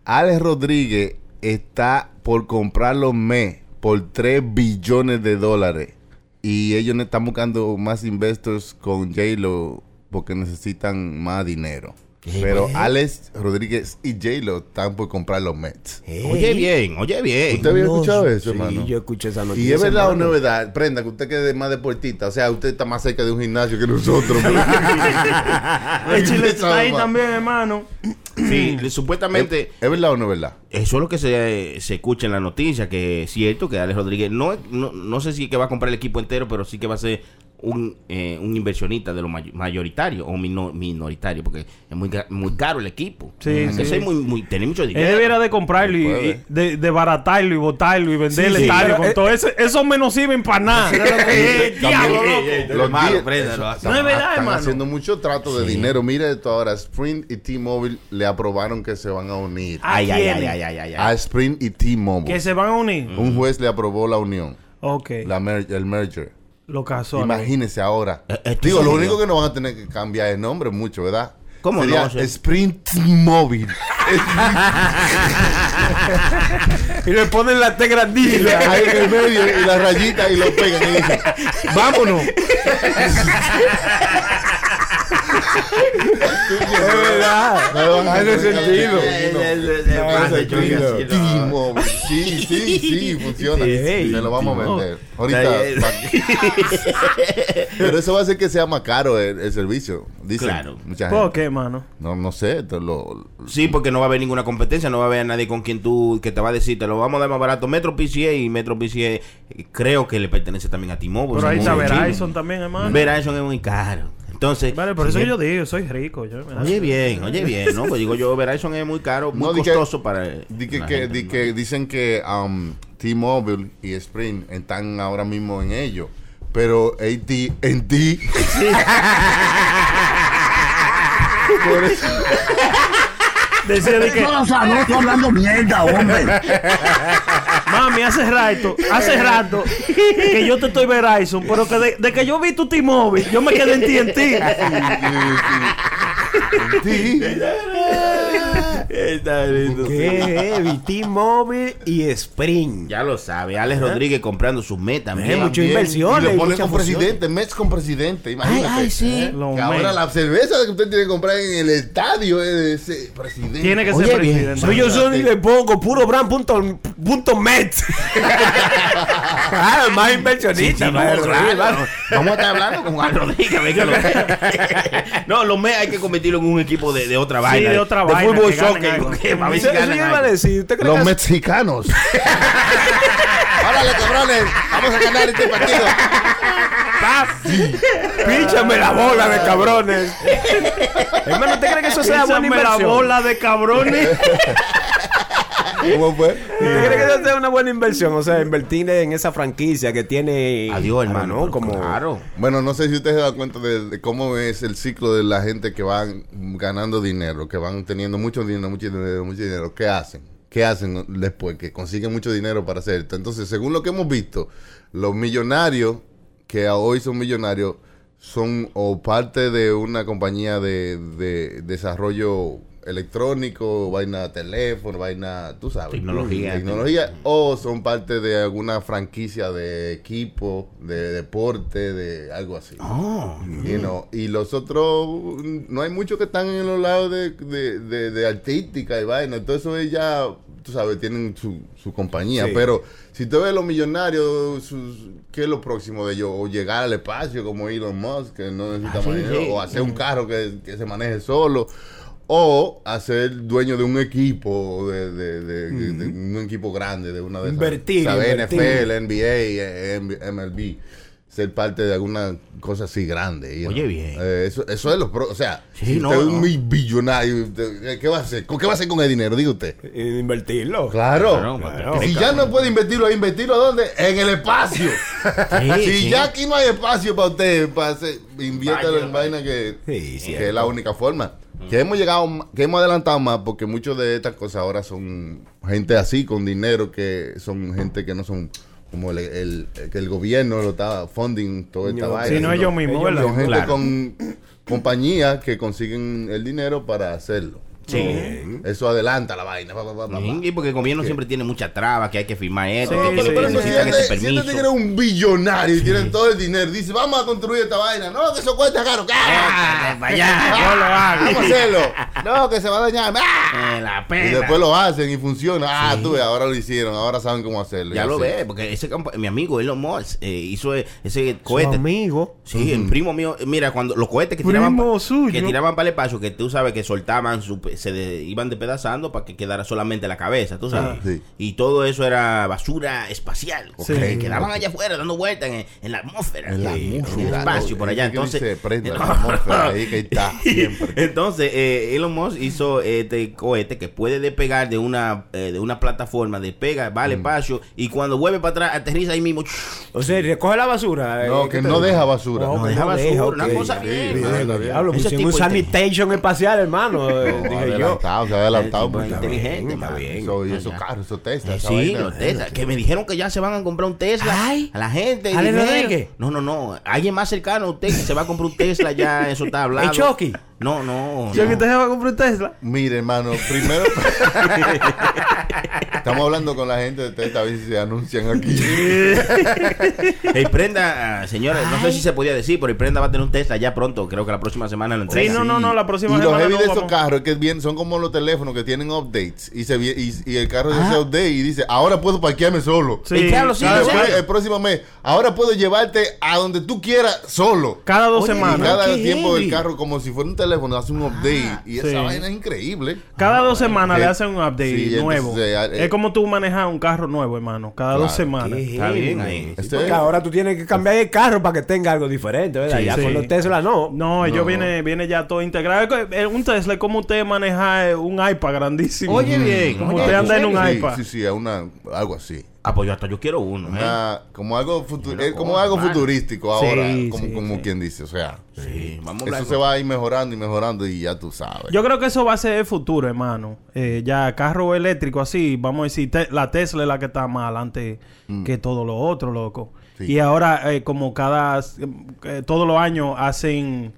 Alex Rodríguez está por comprar los Mets por 3 billones de dólares. Y ellos están buscando más investors con J-Lo porque necesitan más dinero. ¿Qué, Pero güey? Alex Rodríguez y J-Lo están por comprar los Mets. Oye bien, oye bien. ¿Usted había escuchado eso, sí, hermano? yo escuché esa noticia. Y es verdad o no es verdad, prenda, que usted quede más deportista. O sea, usted está más cerca de un gimnasio que nosotros. El chile está ahí también, hermano. Sí, supuestamente ¿Es verdad o no es verdad? eso es lo que se, se escucha en la noticia, que es cierto que Alex Rodríguez no, no, no sé si es que va a comprar el equipo entero, pero sí que va a ser un, eh, un inversionista de lo may- mayoritario o mino- minoritario, porque es muy, muy caro el equipo. Sí, sí. ser muy, muy, tener mucho Él dinero. debiera de comprarlo y, y de, de baratarlo y botarlo y venderle Sí, sí. tal con eh, todo eso. Eso menos sirven para nada. Eh. No es verdad, Están hermano. haciendo mucho trato de dinero. Mire esto ahora. Sprint y T-Mobile le aprobaron que se van a unir. ¿A Ay, ay, ay, ay, ay, ay, A. Sprint y T-Mobile. Que se van a unir. Un juez le aprobó la unión. Ok. la mer- el merger. Lo casó. Imagínense ahora. Eh, Digo, lo único que no van a tener que cambiar el nombre mucho, ¿verdad? ¿Cómo Sería no? Sprint Móvil. Y le ponen la T grandísima. Ahí en el medio y la rayita y lo pegan y dicen, vámonos. Es verdad. No, no, Hace sentido. no, no. Sí, sí, sí, funciona. Sí, Se lo vamos a vender. Ahorita. Pero eso va a hacer que sea más caro el, el servicio. Dicen Claro. mucha ¿Por qué, mano? No, no sé. lo- Sí, porque no va a haber ninguna competencia, no va a haber nadie con quien tú, que te va a decir, te lo vamos a dar más barato. Metro PCA y Metro PCA eh, creo que le pertenece también a T-Mobile. Pero ahí está Verizon también, hermano. Verizon es muy caro. Entonces, Vale, por eso que yo digo, soy rico. Yo. Oye bien, oye bien, ¿no? Pues digo yo, Verizon es muy caro, muy No, di que- costoso para... Di que- gente, di ¿no? que dicen que um, T-Mobile y Sprint están ahora mismo en ello. Pero AT en ti. Por eso- Decía de que, No, o sea, no estoy hablando mierda, hombre. mami, hace rato, hace rato que yo te estoy Verizon, pero que de, de que yo vi tu T-Mobile, yo me quedé en ti, en ti. Está lindo. ¿Qué? T-Mobile y Spring. Ya lo sabe, Alex Rodríguez comprando sus metas. Eh, Y lo ponen mucha con fusión. presidente, Mets con presidente. Imagínate. Ay, ay, sí. ¿eh? Que ahora Mets. la cerveza que usted tiene que comprar en el estadio es de ese presidente. Tiene que Oye, ser presidente. Soy yo Sony y le pongo puro brand punto, punto met. claro, más inversionista. Sí, no, más claro. Rodríguez. Vamos a estar hablando con Alex Rodríguez. venga, lo- no, los Mets hay que convertirlo en un equipo de, de otra vaina. de otra de vaina, fútbol, que ganen soccer. algo. porque para ver si Eso- eso ganan yo iba a algo. decir. ¿Usted cree Los que mexicanos. Órale, cabrones. Vamos a ganar este partido. Píchame la bola de cabrones. Hermano, ¿usted cree que eso sea buena Písame la inversión? bola de cabrones. ¿Cómo fue? ¿Usted cree que eso sea una buena inversión? O sea, invertir en esa franquicia que tiene... Adiós, hermano. como... Claro. Bueno, no sé si ustedes se dan cuenta de, de cómo es el ciclo de la gente que van ganando dinero, que van teniendo mucho dinero, mucho dinero, mucho dinero. ¿Qué hacen? ¿Qué hacen después? Que consiguen mucho dinero para hacer esto. Entonces, según lo que hemos visto, los millonarios que hoy son millonarios son o parte de una compañía de, de desarrollo electrónico, vaina teléfono, vaina, tú sabes, Tecnología. tecnología, o son parte de alguna franquicia de equipo, de deporte, de algo así. Oh. You know, y los otros, no hay muchos que están en los lados de, de, de- de artística y vaina. Todo eso es ya, tú sabes, tienen su, su compañía. Sí. Pero si tú ves los millonarios, sus, ¿qué es lo próximo de ellos? O llegar al espacio como Elon Musk, que no necesita Ah, sí. o hacer un carro que, que se maneje solo. O hacer dueño de un equipo, de, de- de- de un equipo grande, de una de esas. Invertir, ¿sabes? invertir. NFL, NBA, eh, MLB. Ser parte de alguna cosa así grande. Oye, know. bien. Eh, eso, eso es lo pro- O sea, Sí, si no, usted es no. un muy billonario, ¿qué va a hacer? ¿Con ¿Qué va a hacer con el dinero? Diga usted. Eh, Invertirlo. Claro. Claro, Claro. Si ya no puede invertirlo, ¿invertirlo a dónde? En el espacio. Sí, si sí. ya aquí no hay espacio para usted, para hacer, inviértalo en vaina que, Sí, que es la única forma. Que hemos llegado, que hemos adelantado más porque muchas de estas cosas ahora son gente así, con dinero, que son gente que no son como el, el- que el gobierno lo está funding toda esta vaina. Si no ellos mismos. Son gente Claro. con compañías que consiguen el dinero para hacerlo. Sí. Eso adelanta la vaina. pa, pa, pa, pa, pa. Sí, porque el gobierno siempre tiene muchas trabas, que hay que firmar esto, Sí, que, Pero, que pero, si necesitan este, ese si este tigre un billonario y tienen todo el dinero, dice, vamos a construir esta vaina. No, que eso cuesta caro. ¡Ah! para allá. No lo hagas. Vamos a hacerlo. No, que se va a dañar. ¡Ah! Eh, la Y pena. después lo hacen y funciona. Ah, tú ves, ahora lo hicieron, ahora saben cómo hacerlo. Ya Y lo ves, porque ese campo, mi amigo Elon Musk eh, hizo e- ese cohete. amigo. Sí, el primo mío, mira, cuando los cohetes que tiraban, Primo pa- suyo. que tiraban para el espacio, que tú sabes que soltaban, su, se de- iban despedazando para que quedara solamente la cabeza, tú sabes. Ah, sí. Y todo eso era basura espacial, Sí. que quedaban allá afuera dando vueltas en, en la atmósfera, En la Sí, en el espacio por allá. ¿Qué Entonces, dice? Prenda la atmósfera ahí que está siempre. Entonces, eh, Elon Musk hizo este cohete que puede despegar de una eh, de una plataforma, despega, va al Mm. espacio y cuando vuelve para atrás, aterriza ahí mismo. O sea, recoge la basura. No, eh, que ¿qué te no deja basura. No que deja basura, una cosa bien. tipo un de- sanitation espacial, hermano. Eh, No, dije, Adelantado, se ha adelantado. inteligente, está bien. Eso, y esos carros, esos Tesla. Eh, sí, los Tesla. Que me dijeron que ya se van a comprar un Tesla. Ay. a la gente. Ale Rodríguez. No, no, no. Alguien más cercano a usted que se va a comprar un Tesla ya. Eso está hablado. ¿El Chucky? No, no. Yo no. que te va a comprar un Tesla. Mire, hermano, primero. Estamos hablando con la gente de Tesla a ver si se anuncian aquí. El Prenda, ah, señores, no sé si se podía decir, pero el Prenda va a tener un Tesla ya pronto. Creo que la próxima semana lo Sí, entrega. no, no, no, la próxima y los semana heavy no de esos vamos. carros que bien son como los teléfonos que tienen updates y se y, y el carro Ah. hace update y dice ahora puedo parquearme solo Sí, sí, Y cada, sí, después, el próximo mes ahora puedo llevarte a donde tú quieras solo cada dos Oye, y semanas. cada tiempo heavy. del carro como si fuera un teléfono hace un update y esa sí. vaina es increíble Cada dos semanas Sí. le hacen un update Sí, nuevo. entonces, eh, es como tú manejas un carro nuevo, hermano. Cada dos semanas. Está bien ahí. Este- Porque ahora tú tienes que cambiar el carro para que tenga algo diferente, ¿verdad? Sí, ya sí. con los Tesla no. No, ellos No. viene, viene ya todo integrado. Es que, eh, Un Tesla es como usted maneja eh, un iPad grandísimo. Oye, bien. Como oye, usted anda en un iPad. sí sí una algo así Ah, pues yo hasta yo quiero uno. ¿eh? Una- como algo futu- es como cosa, algo futurístico ahora Sí, como, sí, como sí. quien dice o sea Sí, vamos a eso se va a ir mejorando y mejorando y ya tú sabes Yo creo que eso va a ser el futuro, hermano. Eh, ya carro eléctrico así, vamos a decir, te- la Tesla es la que está más adelante que todo lo otro, loco. Sí. Y ahora, eh, como cada, eh, todos los años hacen,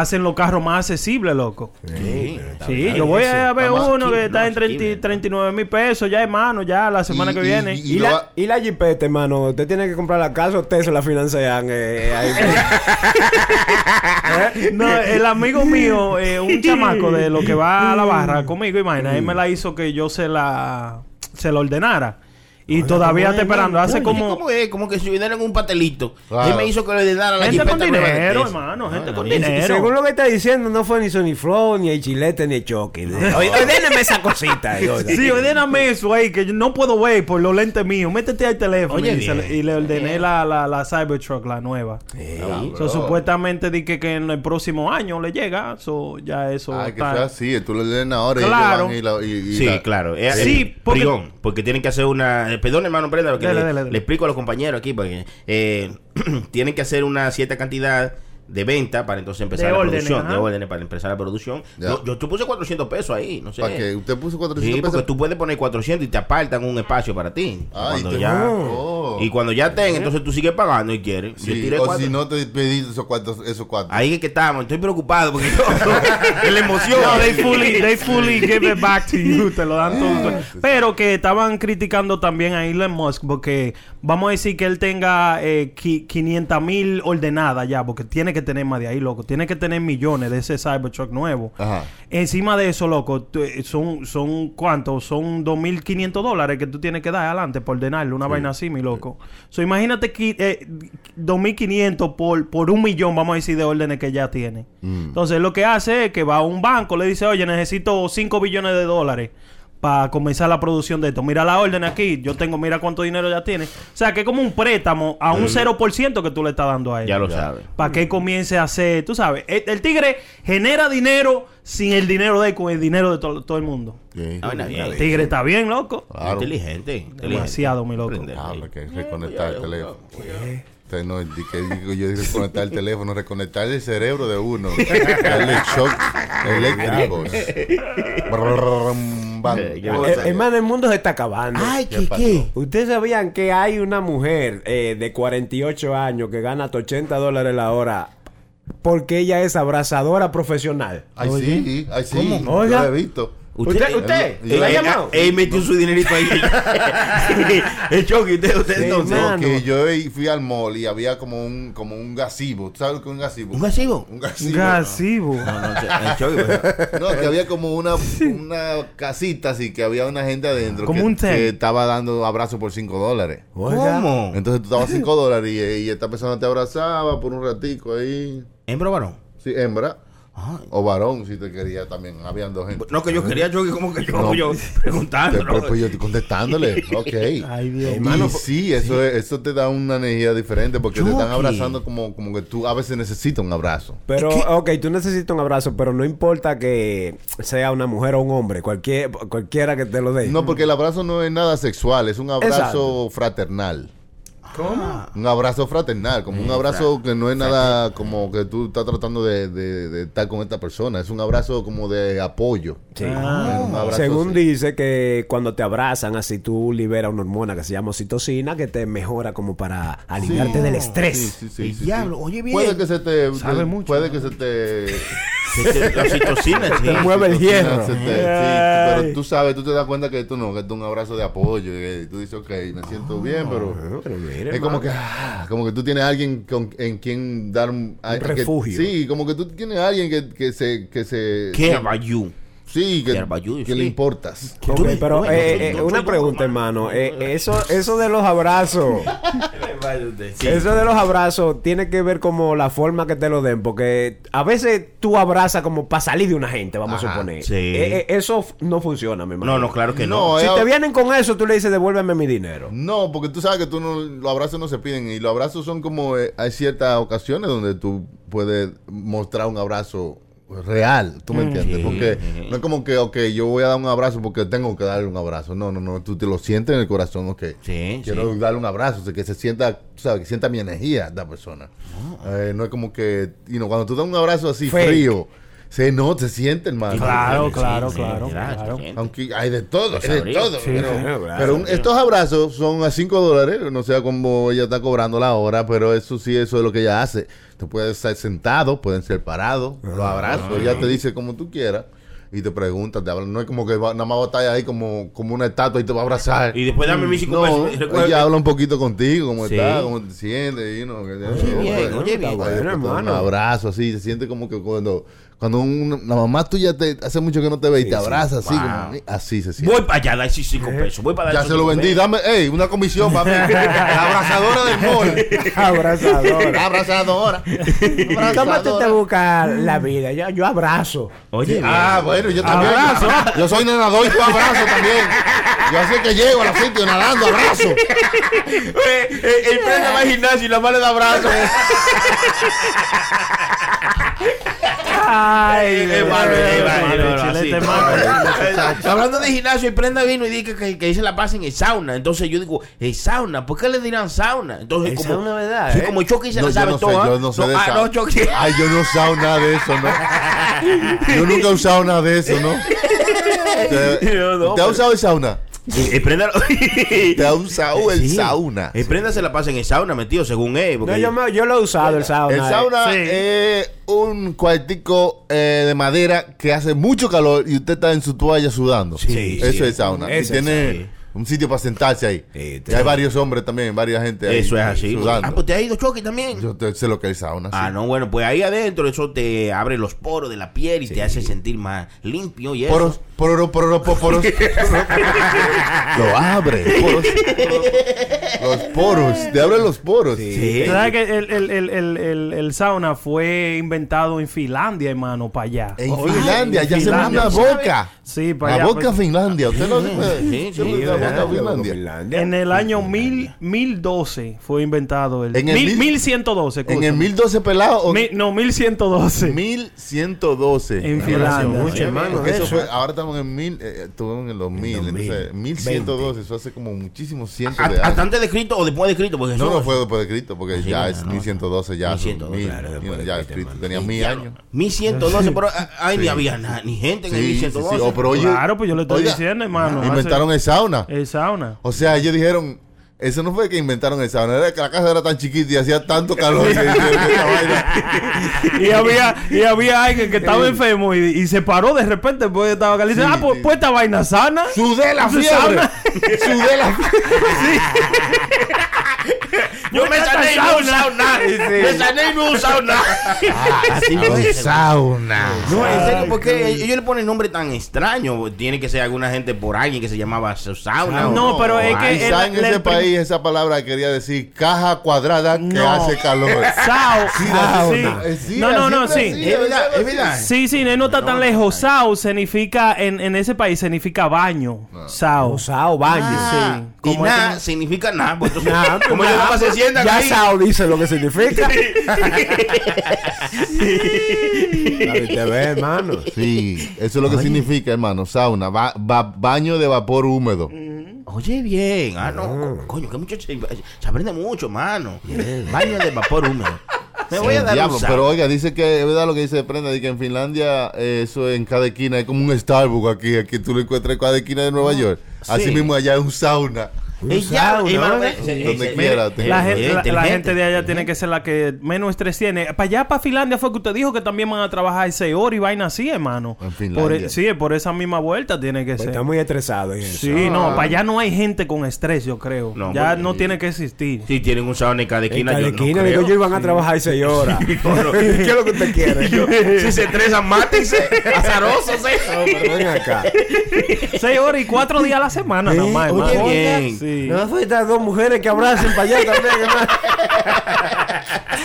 hacen los carros más accesibles, loco. Sí. Sí, yo voy a ver Está uno que está más en 30 asequible. 39 mil pesos ya, hermano, ya la semana Y- que y- viene. y- la, va- y la jipeta, hermano, usted tiene que comprar la casa o Tesla financian. Eh, ahí. No, el amigo mío, eh, un chamaco de lo que va a la barra conmigo, imagina, él me la hizo que yo se la se la ordenara. Y todavía está esperando. Hace Oye, como ¿Cómo es? Como que si viniera en un pastelito. Claro. Él me hizo que le diera la gente con dinero, hermano, gente Ah, con dinero. Según lo que está diciendo, no fue ni Sony Flow, ni el chilete, ni el choque. Oye, ordéneme esa cosita. eh. Sí, ordéname eso ahí, que yo no puedo ver por los lentes míos. Métete al teléfono. Oye, y, se y le ordené la, la, la Cybertruck, la nueva. Claro. So, supuestamente di que, que en el próximo año le llega. So, ya eso Ay, que sea así, tú le den ahora Claro. y ellos van y la- y- y Sí, la- claro. Es, Sí, el porque- prión, porque tienen que hacer una... eh, Perdón, hermano, prenda, porque Dele, le, le explico a los compañeros aquí, porque eh, tienen que hacer una cierta cantidad de venta para entonces empezar De la órdenes, producción. De órdenes para empezar la producción. Yo, yo tú puse 400 pesos ahí, no sé. para que usted puso 400 Sí, porque pesos tú puedes poner 400 y te apartan un espacio para ti. Ah, cuando y te- ya, Oh. y cuando ya tengan, entonces tú sigues pagando y quieres. Yo Sí, tiré o cuatro. si no te pedí esos cuatro esos cuatro Ahí es que estamos, estoy preocupado porque yo, la emoción. No, they fully, they fully give it back to you, te lo dan todo. Pero que estaban criticando también a Elon Musk porque vamos a decir que él tenga eh, qui- 500 mil ordenadas ya, porque tiene que tener más de ahí, loco. Tiene que tener millones de ese Cybertruck nuevo. Ajá. Encima de eso, loco, eh, son, son ¿cuántos? Son 2.500 dólares que tú tienes que dar adelante por ordenarle una vaina así, mi loco. So, imagínate que, eh, 2.500 por, por un millón, vamos a decir, de órdenes que ya tiene. Entonces, lo que hace es que va a un banco, le dice, oye, necesito 5 billones de dólares para comenzar la producción de esto. Mira la orden aquí, yo tengo, mira cuánto dinero ya tiene. O sea, que es como un préstamo a un 0% que tú le estás dando a él. Ya lo sabes. Para que él comience a hacer, tú sabes, el, el tigre genera dinero sin el dinero de él, con el dinero de to- todo el mundo. Sí. Ah, bueno. El tigre está bien, loco. Claro. Inteligente, inteligente. Demasiado, mi loco. Ah, que reconectar el teléfono. No, que digo yo dije reconectar el teléfono, reconectar el cerebro de uno. Darle shock Eh, hermano, el mundo se está acabando. Ay, ¿Qué ¿qué? ¿Ustedes sabían que hay una mujer eh, de 48 años que gana hasta 80 dólares la hora porque ella es abrazadora profesional? Ay, sí, ay, sí. ¿Cómo? Yo he visto. ¿Usted? ¿Usted? Yo- ¿La ha Él- llamado? Él metió su dinerito ahí. el choque, usted, usted Sí, entonces. mano. Que yo fui al mall y había como un, como un gasivo. ¿Tú sabes lo que es un gasivo? ¿Un gasivo? Un gasivo. Gasivo. No, no, el choque. pues. No, que había como una, una casita así, que había una gente adentro Como que, un que estaba dando abrazos por 5 dólares. ¿Cómo? Entonces tú dabas 5 dólares y, y esta persona te abrazaba por un ratico ahí. ¿Hembra o varón? Sí, hembra. Ah. O varón, si te quería también. Habían dos gente. No, que yo quería choque como que yo, No. yo preguntando. Después, pues yo estoy contestándole. Ok. Ay, Dios. Hermano, sí, eso, es- eso te da una energía diferente porque te están abrazando como, como que tú a veces necesitas un abrazo. Pero, ok, tú necesitas un abrazo, pero no importa que sea una mujer o un hombre, cualquier, cualquiera que te lo dé. No, porque el abrazo no es nada sexual, es un abrazo Exacto. fraternal. ¿Cómo? Un abrazo fraternal, como un abrazo que no es nada como que tú estás tratando de, de- de estar con esta persona. Es un abrazo como de apoyo. Sí. Ah, un abrazo Según así. dice que cuando te abrazan así tú liberas una hormona que se llama oxitocina que te mejora como para aliviarte del estrés. Sí, sí, sí, El sí, sí. diablo, oye bien. Puede que se te. Sabe mucho, Puede ¿no? que se te. Que La oxitocina, sí. Te mueve el hierro. Te- sí, pero tú sabes, tú te das cuenta que esto no, que esto es un abrazo de apoyo. Y tú dices, ok, me siento bien, pero. Pero mire, Es como que, ah, como que tú tienes a alguien con, en quien dar un, a- que- refugio. sí, como que tú tienes a alguien que, que se, que se, Care about you. Sí, que, sí. le importas. Ok, Tú ves, pero eh, eh, una pregunta, hermano. Eh, eso, eso de los abrazos, eso de los abrazos tiene que ver como la forma que te lo den, porque a veces tú abrazas como para salir de una gente, vamos a suponer. sí. Eh, eh, eso no funciona, mi hermano. No, no, claro que no. No, Si te vienen con eso, tú le dices, devuélveme mi dinero. No, porque tú sabes que tú no, los abrazos no se piden y los abrazos son como, eh, hay ciertas ocasiones donde tú puedes mostrar un abrazo real, ¿tú me entiendes? Sí. Porque no es como que, ok, yo voy a dar un abrazo porque tengo que darle un abrazo. No, no, no, tú te lo sientes en el corazón, ok. Sí, Quiero sí. darle un abrazo, o sea, que se sienta, tú sabes, que sienta mi energía la persona. Eh, no es como que, you know, cuando tú das un abrazo así Fake. frío, se no, se siente, hermano. Claro, Sí, claro, sí, claro. Aunque hay de todo, hay de todo. Sí, pero claro, claro. pero un- estos abrazos son a 5 dólares, no sé cómo ella está cobrando la hora, pero eso sí, eso es lo que ella hace. Tú puedes estar sentado, pueden ser parados, los abrazos, ella te dice como tú quieras y te pregunta, te habla. no es como que va- nada más va a estar ahí como, como una estatua y te va a abrazar. Y después dame mis cinco No, pesos. Ella que- habla un poquito contigo, cómo Sí. estás, cómo te sientes, know, que- Oye, bien, oye, bien. Bueno, hermano. Un abrazo así, se siente como que cuando, cuando un- la mamá tuya te hace mucho que no te ve y te abraza así, Wow. como, así se siente. Voy para allá, dale esos cinco pesos. Voy para dar Ya se lo vendí, pesos. dame, ey, una comisión, papi. La abrazadora del mall. Abrazadora. Abrazadora. ¿Cómo tú te buscas la vida? Yo, yo abrazo. Oye, Ah, bueno, yo también. Abrazo. Yo soy nadador y yo abrazo también. Yo así que llego a la sitio nadando, abrazo. Eh, eh, el prenda va al gimnasio y la mano de abrazo. Ay, Es malo, es malo, Madre, es malo, chilete, así. malo. Hablando de gimnasio, el prenda vino y dice que, que, que se la pasa en el sauna. Entonces yo digo, ¿el sauna? ¿Por qué le dirán sauna? Entonces, El como, sauna, ¿verdad, Sí, eh? como Chucky se No, la sabe no sé, toda. yo no sé de ah, no, Chucky. Ay, yo no he usado nada de eso, ¿no? Yo nunca he usado nada de eso, ¿no? ¿Te, Yo no, ¿te ha usado el sauna? El prenda, ¿Te ha usado el Sí. sauna? El prenda se la pasa en el sauna, metido, según él. Porque No, yo, me- yo lo he usado, el sauna. El sauna Sí. es un cuartico eh, de madera que hace mucho calor y usted está en su toalla sudando. Sí, Eso sí. es el sauna. Y Ese es tiene sí. Un sitio para sentarse ahí. Sí, y hay varios hombres también, varias gente ahí eso es así. sudando. Ah, pues te ha ido Chucky también. Yo te- sé lo que es sauna. Ah, sí. no, bueno, pues ahí adentro eso te abre los poros de la piel y te hace sentir más limpio y eso. Poros, poros, poros, poros, poros. Lo abre. Poros, poros. los poros. Te abre los poros. Sí. ¿Sabes que el, el, el, el, el, el sauna fue inventado en Finlandia, hermano, para allá? En Oye, Finlandia, hacemos Finlandia. una boca. Sí, para La allá. boca pues, Finlandia. ¿Usted no En el año mil, 1012 fue inventado el... En el mil, mil- 1112, En el escúchame. 1012 pelado o Mi- no, 1112. 1112. En Ah, Finlandia. mucho, hermano. Eso fue, ahora estamos en mil, eh, estuvimos en el 2000, 2000, entonces 1112, eso hace como muchísimos cientos de años. ¿Hasta antes de Cristo o después de Cristo? Porque No, no fue después de Cristo, porque Sí, ya no, es no. 1112, ya 1112, son mil, claro, de ya Cristo, tenía mil años. 1112, pero ah, ay, ni había ni gente en el Sí, sí, sí, 1112. oh, pero oye, Claro, pues yo le estoy diciendo, hermano. Inventaron el sauna. El sauna. O sea, ellos dijeron, eso no fue que inventaron el sauna, era que la casa era tan chiquita y hacía tanto calor. y había y había alguien que estaba enfermo y, se paró de repente porque estaba caliente. Sí, ah, pues, sí. pues esta vaina sana. Sudé la fiebre. Sudé la fiebre. Yo me sané y no he usado nada. Me sané y no he usado nada. Así fue. sauna. No, en serio, porque ellos le ponen nombre tan extraño. Tiene que ser alguna gente por alguien que se llamaba sauna. No, o- pero es que Quizá en ese país esa palabra quería decir caja cuadrada que No. hace calor. Sao. Eh, sí, No, no, no, sí. Es verdad, es. Sí, sí, no está tan lejos. Sao significa, en, en ese país significa baño. Sao. Usado baño. Ah, Sí. Y nada significa nada. Pues, entonces, Nah, como nah, ellos nada más se sientan ya ahí. Sao dice lo que significa. Te ves, hermano. Sí, eso es lo que significa, hermano. Sauna, ba- ba- baño de vapor húmedo. Oye, bien. Ah, no. co- Coño, que mucho se, se aprende mucho, mano. Baño de vapor húmedo. Me voy a dar diablo, un pero oiga, dice que es verdad lo que dice Prenda, de que en Finlandia eh, eso en cada esquina es como un Starbucks aquí, aquí tú lo encuentras en cada esquina de Nueva York. Así sí. mismo allá es un sauna. ¿No? eh, Donde quiera, La, gente, de allá tiene que ser la que menos estrés tiene. Para allá, para Finlandia, fue que usted dijo que también van a trabajar seis horas y vaina así, hermano. En Finlandia. Por, e- sí, por esa misma vuelta tiene que Pues ser. está muy estresado en eso. Sí, no, para allá no hay gente con estrés, yo creo. No, ya porque- no tiene que existir. Si tienen un sauna en cada En esquina, cada yo no esquina, creo. yo, iban a trabajar seis horas. ¿Qué es lo que usted quiere? si se estresan, mátense. Azarosos, eh. No, pero ven acá. Seis horas y cuatro días a la semana, nada más, oye, bien. Sí. No faltan dos mujeres que abracen para allá también, hermano.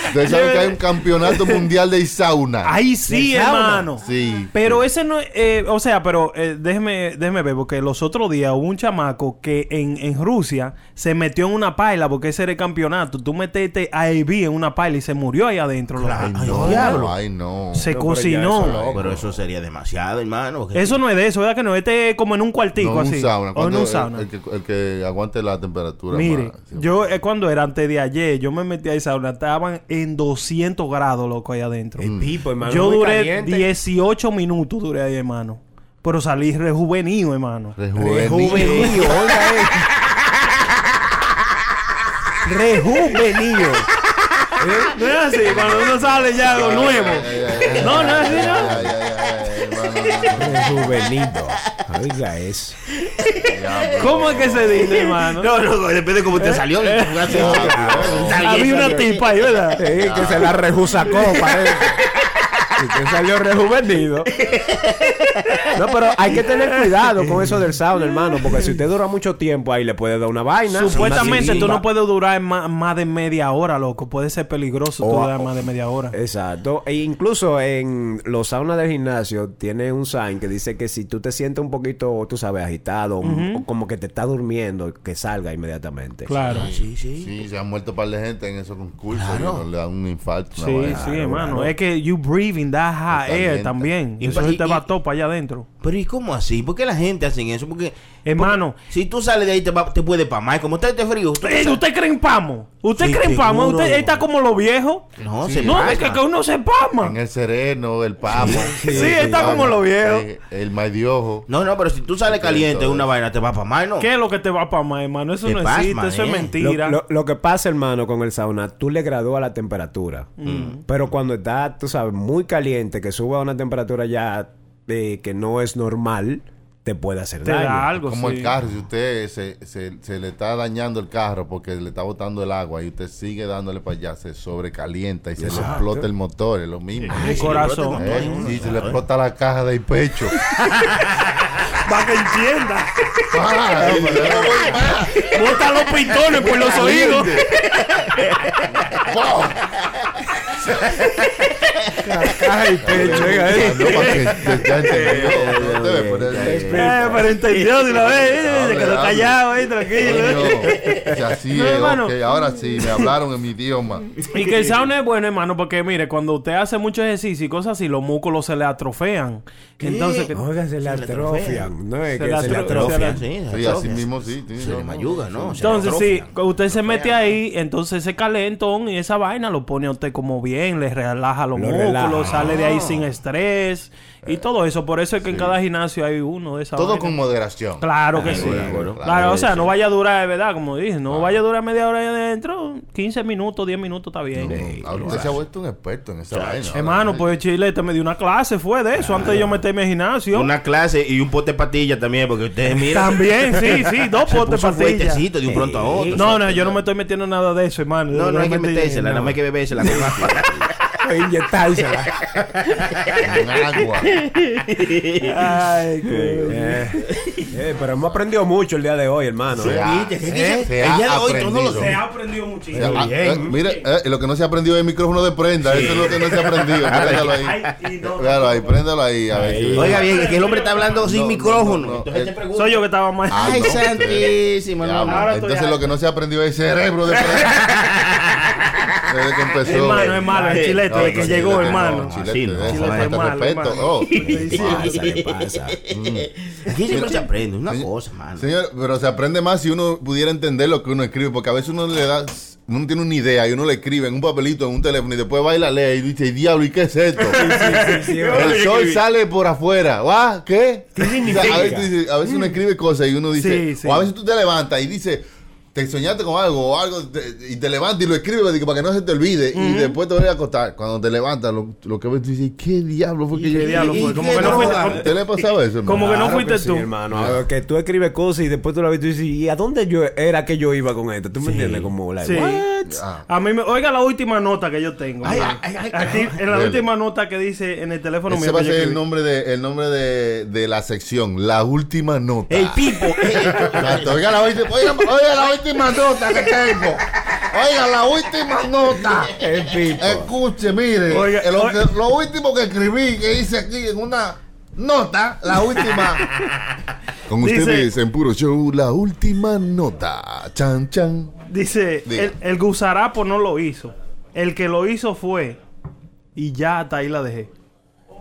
Ustedes saben que hay un campeonato mundial de sauna. Ahí sí, hermano. Sí. Pero ese no, eh, o sea, pero eh, déjeme, déjeme ver, porque los otros días hubo un chamaco que en, en Rusia se metió en una paila, porque ese era el campeonato. Tú metiste a AB en una paila y se murió ahí adentro. loco. Ay, Ay, no, diablo. ay, no. Se pero cocinó. eso no. Pero eso sería demasiado, hermano. Eso no es de eso, ¿verdad que no? Este es como en un cuartico No, así. un sauna. O en un sauna. El, el que, el que aguante la temperatura. Mire, más. Yo eh, cuando era antes de ayer, yo me metí a esa sauna, estaban en 200 grados, loco, ahí adentro. El tipo, hermano. Yo duré caliente. 18 minutos, duré ahí, hermano. Pero salí rejuvenido, hermano. Rejuvenil. Rejuvenido, oiga eh. Rejuvenido. No es así, cuando uno sale ya algo nuevo. No, no es así, no. Rejuvenido. Oiga eso. ¿Cómo es que se dice, hermano? No, no, depende de cómo te salió. Había una tipa ahí, ¿verdad? Sí, que se la rejusacó, parece. Que salió rejuvenido. No, pero hay que tener cuidado con eso del sauna, hermano, porque si usted dura mucho tiempo ahí le puede dar una vaina. Supuestamente una tú no puedes durar más, más de media hora, loco. Puede ser peligroso tú O- durar más de media hora. Exacto. E incluso en los saunas del gimnasio tiene un sign que dice que si tú te sientes un poquito, tú sabes, agitado, o como que te está durmiendo, que salga inmediatamente. Claro. Sí, sí. Sí, se han muerto un par de gente en esos concursos. Claro. y no le dan un infarto. Sí, sí, hermano. Es que you breathing Está air bien, también. y- Eso y- se te va todo para allá adentro. Pero ¿y cómo así? ¿Por qué la gente hace eso? Porque, Hermano. porque si tú sales de ahí te, va- te puede pamar. Como está este frío. tú Eh, ¿Usted cree en pamo? ¿Usted Sí, cree en pamo? seguro. ¿Usted está como los viejos? No, Sí. se No, pasa. es que, que uno se pama. En el sereno, el pamo. Sí, está como lo viejo. Eh, El maidiojo. No, no, pero si tú sales caliente una vaina, te va a pamar, ¿no? ¿Qué es lo que te va a pamar, hermano? Eso Te no pasma, existe, eso eh. es Lo, mentira. lo- lo que pasa, hermano, con el sauna, tú le gradúas la temperatura. Mm. Pero cuando está, tú sabes, muy caliente, que sube a una temperatura ya eh, que no es normal, te puede hacer te daño. da algo, Como sí. el carro, si usted se, se, se le está dañando el carro porque le está botando el agua y usted sigue dándole para allá, se sobrecalienta y se le explota el motor, es lo mismo. El corazón. Eh, sí, se le explota la caja del pecho. Para que entienda. No más. Bota los pitones por los oídos. Caja y pecho, oiga, eh. No, para que te- ya entendió. No te ve, pero- Eh, entendió de una vez. eh, Se quedó callado ahí, tranquilo. Si así es, ok, ahora sí, me hablaron en mi idioma. Y que el sauna es bueno, hermano, porque mire, cuando usted hace mucho ejercicio y cosas así, los músculos se le atrofean. Entonces, que- Oiga, se le atrofian. No es que se le atro- atrofian. Sí, así mismo sí. Se le no. mayuga, ¿no? Entonces sí, usted se mete ahí, entonces ese calentón y esa vaina lo pone a usted como bien, le relaja los Lo músculos, relaja. sale de ahí sin estrés y todo eso. Por eso es que en cada gimnasio hay uno de esas Todo con moderación. Claro que sí. Claro, Claro, o sea, no vaya a durar, de verdad, como dije, no vaya a durar media hora ahí adentro, 15 minutos, 10 minutos está bien. Ahora usted se ha vuelto un experto en esa vaina. Hermano, pues Chilete me dio una clase, fue de eso, antes de yo meterme al gimnasio. Una clase y un pote de patilla también, porque ustedes miran. También, sí, sí, dos potes de de un pronto a otro. No, no, yo no me estoy metiendo nada de eso, hermano. No, no hay que metérsela, no. nada más hay que bebérsela Inyectársela. En agua. Ay, qué- Eh, eh, pero hemos aprendido mucho el día de hoy, hermano. Se eh. El ha día de hoy todo lo. Se ha aprendido muchísimo. Se ha- eh, mire, eh, lo que no se ha aprendido es el micrófono de prenda. Eso es lo que no se ha aprendido. Préndalo ahí. Ay, no, ahí, préndalo ahí. A ver si- Oiga bien, es que el hombre está hablando sin No, no, micrófono. no, no, Entonces eh, te pregunto. Soy yo que estaba mal. Ah, Ay, no, santísimo, Entonces lo que no se ha aprendido es el cerebro de prenda. Desde que empezó. Hermano, hermano, el chilete, No, que llegó, chilete, hermano. no, chilete, Así no, hermano, hermano. Oh. Pasa, le pasa. Aquí siempre se aprende una cosa, mano. Señor, pero se aprende más si uno pudiera entender lo que uno escribe, porque a veces uno le da, uno tiene una idea y uno le escribe en un papelito, en un teléfono y después va y la lee y dice, diablo, ¿y qué es esto? El sol sale por afuera, ¿va? ¿Qué? ¿Qué O sea, a, veces, dice- a veces uno escribe cosas y uno dice, Sí, sí. o a veces tú te levantas y dices, te soñaste con algo o algo te- y te levantas y lo escribes para que no se te olvide y después te voy a acostar. Cuando te levantas, lo, lo que ves, tú dices, ¿qué diablo fue que yo ¿Qué diablo fue? ¿Qué Como que no droga? fuiste- como- ¿Te le ha pasado eso? hermano? como que no Claro fuiste sí, tú. hermano. Que tú escribes cosas y después tú la ves y tú dices, ¿y a dónde yo era que yo iba con esto? ¿Tú me entiendes? Como, like, Sí. what? Ah. A mí me, oiga la última nota que yo tengo. Ay, mira. ay, ay, Aquí, ay, en la Dele. última nota que dice en el teléfono Ese mío. va a ser el nombre de el nombre de, de la sección, la última nota. El Pipo. Oiga la última, oiga la última nota que tengo. Oiga la última nota. El pipo. Escuche, mire, Oiga, lo, oiga. que- lo último que escribí, que hice aquí en una nota, la última. Con Dice- ustedes en puro show, la última nota. Chan, chan. Dice, Diga. el, el gusarapo no lo hizo. El que lo hizo fue. Y ya hasta ahí la dejé.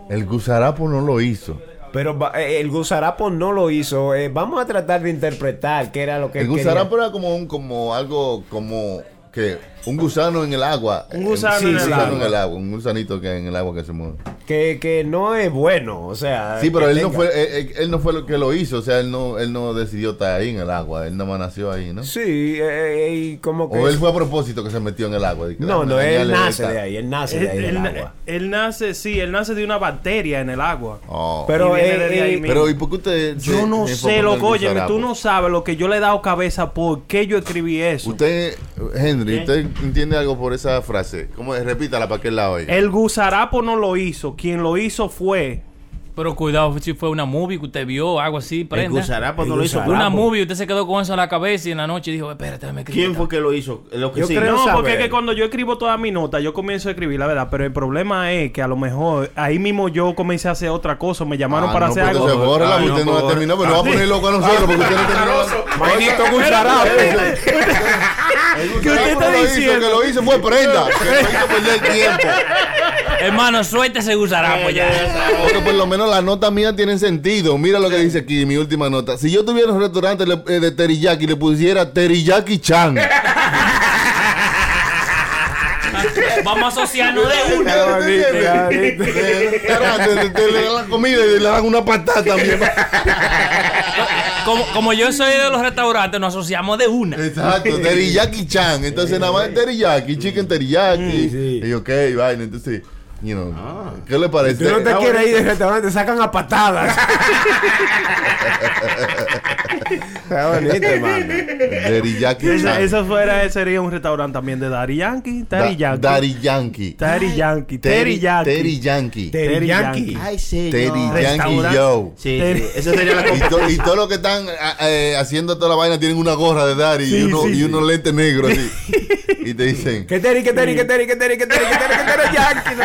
El gusarapo no lo hizo. Pero eh, el gusarapo no lo hizo. Eh, vamos a tratar de interpretar qué era lo que El él quería. gusarapo era como un, como algo, como que un gusano en el agua. Un gusano Sí, en un el gusano agua. en el agua, un gusanito que en el agua que se mueve. que, que no es bueno. O sea. Sí, pero él no fue, él, él- él no fue lo que lo hizo, o sea, él no, él no decidió estar ahí en el agua, él nada más nació ahí, ¿no? Sí, eh, y como que. O él fue a propósito que se metió en el agua. No, no, él nace de ahí. Él nace Él, de ahí él- agua. él nace, sí, él nace de una bacteria en el agua. Oh. Pero, Y viene eh, de ahí eh, mismo. Pero, ¿y por qué usted se- Yo no se sé, enfocó en loco, gusarapo? tú no sabes lo que yo le he dado cabeza por qué yo escribí eso. Usted, Henry, ¿usted entiende algo por esa frase? ¿Cómo? Repítala para que él la oiga. El gusarapo no lo hizo, quien lo hizo fue. Pero cuidado si fue una movie que usted vio, algo así, El prenda. gusarapo El no lo hizo. gusarapo. Una movie, usted se quedó con eso en la cabeza y en la noche dijo, espérate, me escribí ¿Quién esta". fue que lo hizo? Lo que Yo sí. creo- No, porque es saber. que cuando yo escribo toda mi nota, yo comienzo a escribir, la verdad, pero el problema es que a lo mejor ahí mismo yo comencé a hacer otra cosa, me llamaron Ah, para no, hacer pues algo. bórrela, Ay, porque no, usted no pues, la terminó, pero no va a poner loco a nosotros porque usted no terminó. Manito gusarapo. ¿Qué usted está diciendo? Que lo hizo fue prenda. Que lo hizo perder tiempo. Hermano, suelte ese gusarapo ya. Porque por lo menos las notas mías tienen sentido. Mira lo que dice aquí, mi última nota. Si yo tuviera un restaurante eh, de teriyaki, le pusiera teriyaki chan. Vamos a asociarnos de una. Te- le dan la comida y le dan una patata también. Como, como yo soy de los restaurantes, nos asociamos de una. Exacto, teriyaki chan. Entonces nada más teriyaki, chicken teriyaki. sí. Y ok, vaina. Entonces, you know, ¿qué le parece? Tú no te Ah, quieres ir del restaurante, sacan a patadas. Está bonito, hermano. Teriyaki Esa, chan. eso fuera, sería un restaurante también de Daddy Yankee, Daddy Da- Yankee. Daddy Yankee. Daddy Yankee, Terry Terry Yankee. Terry Yankee. Yankee. Ay, señor. Terry Yankee Restaurante. Yo. Sí, sí, esa sería la Y, to- y todos los que están ah, eh, haciendo toda la vaina tienen una gorra de Daddy y, uno, sí, y sí. unos lentes negros así. y te dicen, Que teri, que teri, que teri, que teri, que teri, que teri, que teri, Yankee,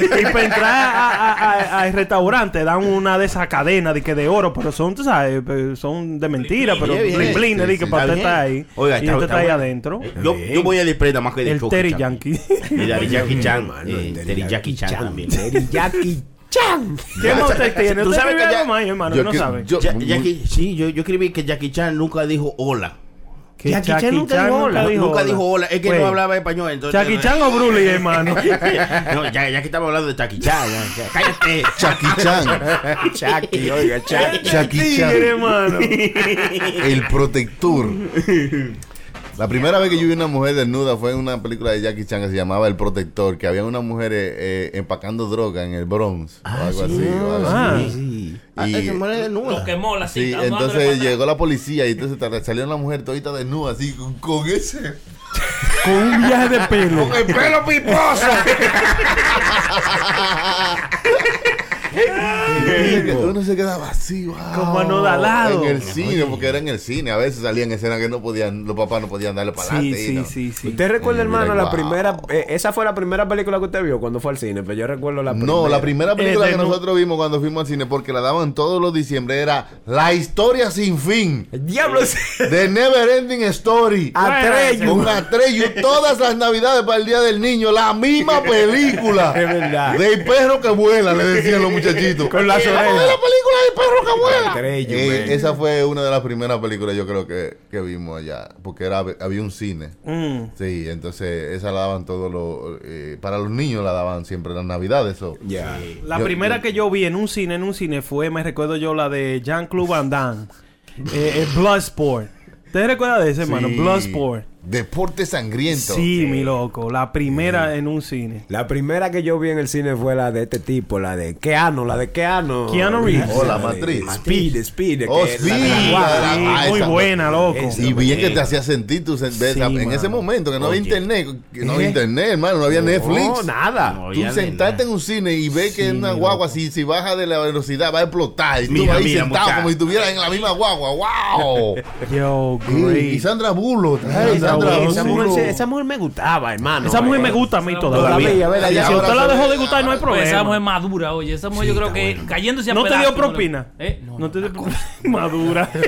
Y para entrar a- al restaurante dan una de esas cadenas de que de oro, pero son, tú sabes, son de mentira, pero Bien, bien. blin blin, Sí, de que para Está usted estar ahí. Oiga, y está- usted está está ahí bueno. adentro. Yo, yo voy a desprenda más que de El Terry Chan. Yankee. Y Daddy Jackie Chan. Eh, Terry Jackie Chan también. Teriyaki Chan. ¿Qué más usted tiene? Tú sabes que ya- hermano, no sabe. Jackie- sí, yo, yo escribí que Jackie Chan nunca dijo hola. Que Jackie Chan nunca dijo hola. Nunca dijo hola. Es que Pues, no hablaba español. Entonces, Jackie Chan o Bruce hermano. no, ya, ya que estamos hablando de Jackie Chan. ya, ya, cállate. Jackie Chan. Chucky, oiga. Jackie Chan. hermano. El protector. La primera vez que yo vi una mujer desnuda fue en una película de Jackie Chan que se llamaba El Protector, que había una mujer eh, eh, empacando droga en el Bronx o algo así. o algo Ah. así. Sí. Ah, Y- esa mujer es desnuda. Lo quemó la Sí, cinta. entonces llegó la policía y entonces salió una mujer todita desnuda así con, con ese Con un viaje de pelo. con el pelo piposo. Uno se quedaba así, wow. Como anodalado. En el cine, porque era en el cine. A veces salían escenas que no podían, los papás no podían darle para Sí, adelante. sí, ¿no? sí, sí. ¿Usted recuerda, Eh, hermano, mira, la wow. primera... eh, esa fue la primera película que usted vio cuando fue al cine, pero yo recuerdo la primera. No, la primera película Eh, de que nosotros vimos cuando fuimos al cine, porque la daban todos los diciembre, era La historia sin fin. El diablo es... The Never Ending Story. Atreyu. Un Atreyu. Todas las navidades para el Día del Niño. La misma película. Es verdad. Del perro que vuela, le decían los muchachitos. Con las Vamos a ver orejas. la película del perro que vuela. Atreyu, Eh, man. esa fue una de las primeras películas yo creo que, que vimos allá. Porque era, había un cine. Mm. Sí, entonces esa la daban todos los... eh, para los niños la daban siempre las navidades. eso. Ya. La Yo- primera yo- que yo vi en un cine, en un cine, fue, me recuerdo yo, la de Jean-Claude Van Damme. eh, eh, Bloodsport. ¿Te recuerdas de ese, hermano? Sí. Bloodsport. Deporte sangriento. Sí, mi loco. La primera en un cine. La primera que yo vi en el cine fue la de este tipo, la de Keanu, la de Keanu. Keanu Reeves. Oh, la matriz. Speed, Speed. Oh, la la ah, muy buena, loco. Y bien que te hacía sentir tu sen- Sí, en mano. ese momento que no había internet, que no ¿Eh? había internet, hermano, no había Netflix. No, nada. No, Tú sentarte nada. en un cine y ves que Sí, una guagua, si, si baja de la velocidad, va a explotar. Y tú Mira, ahí mira, sentado muchacho. como si estuvieras en la misma guagua. ¡Wow! Yo, y, y great. Sandra Bullock. ay, Sandra Bullock, Esa mujer, esa mujer me gustaba, hermano. Esa mujer me Eh, gusta a mí Todavía, todavía. Ya Si ahora usted la se dejó de gustar, no hay Pues esa problema. mujer madura, oye. Esa mujer yo creo que cayéndose a ¿No te dio propina? ¿Eh? No, No te dio propina. Madura.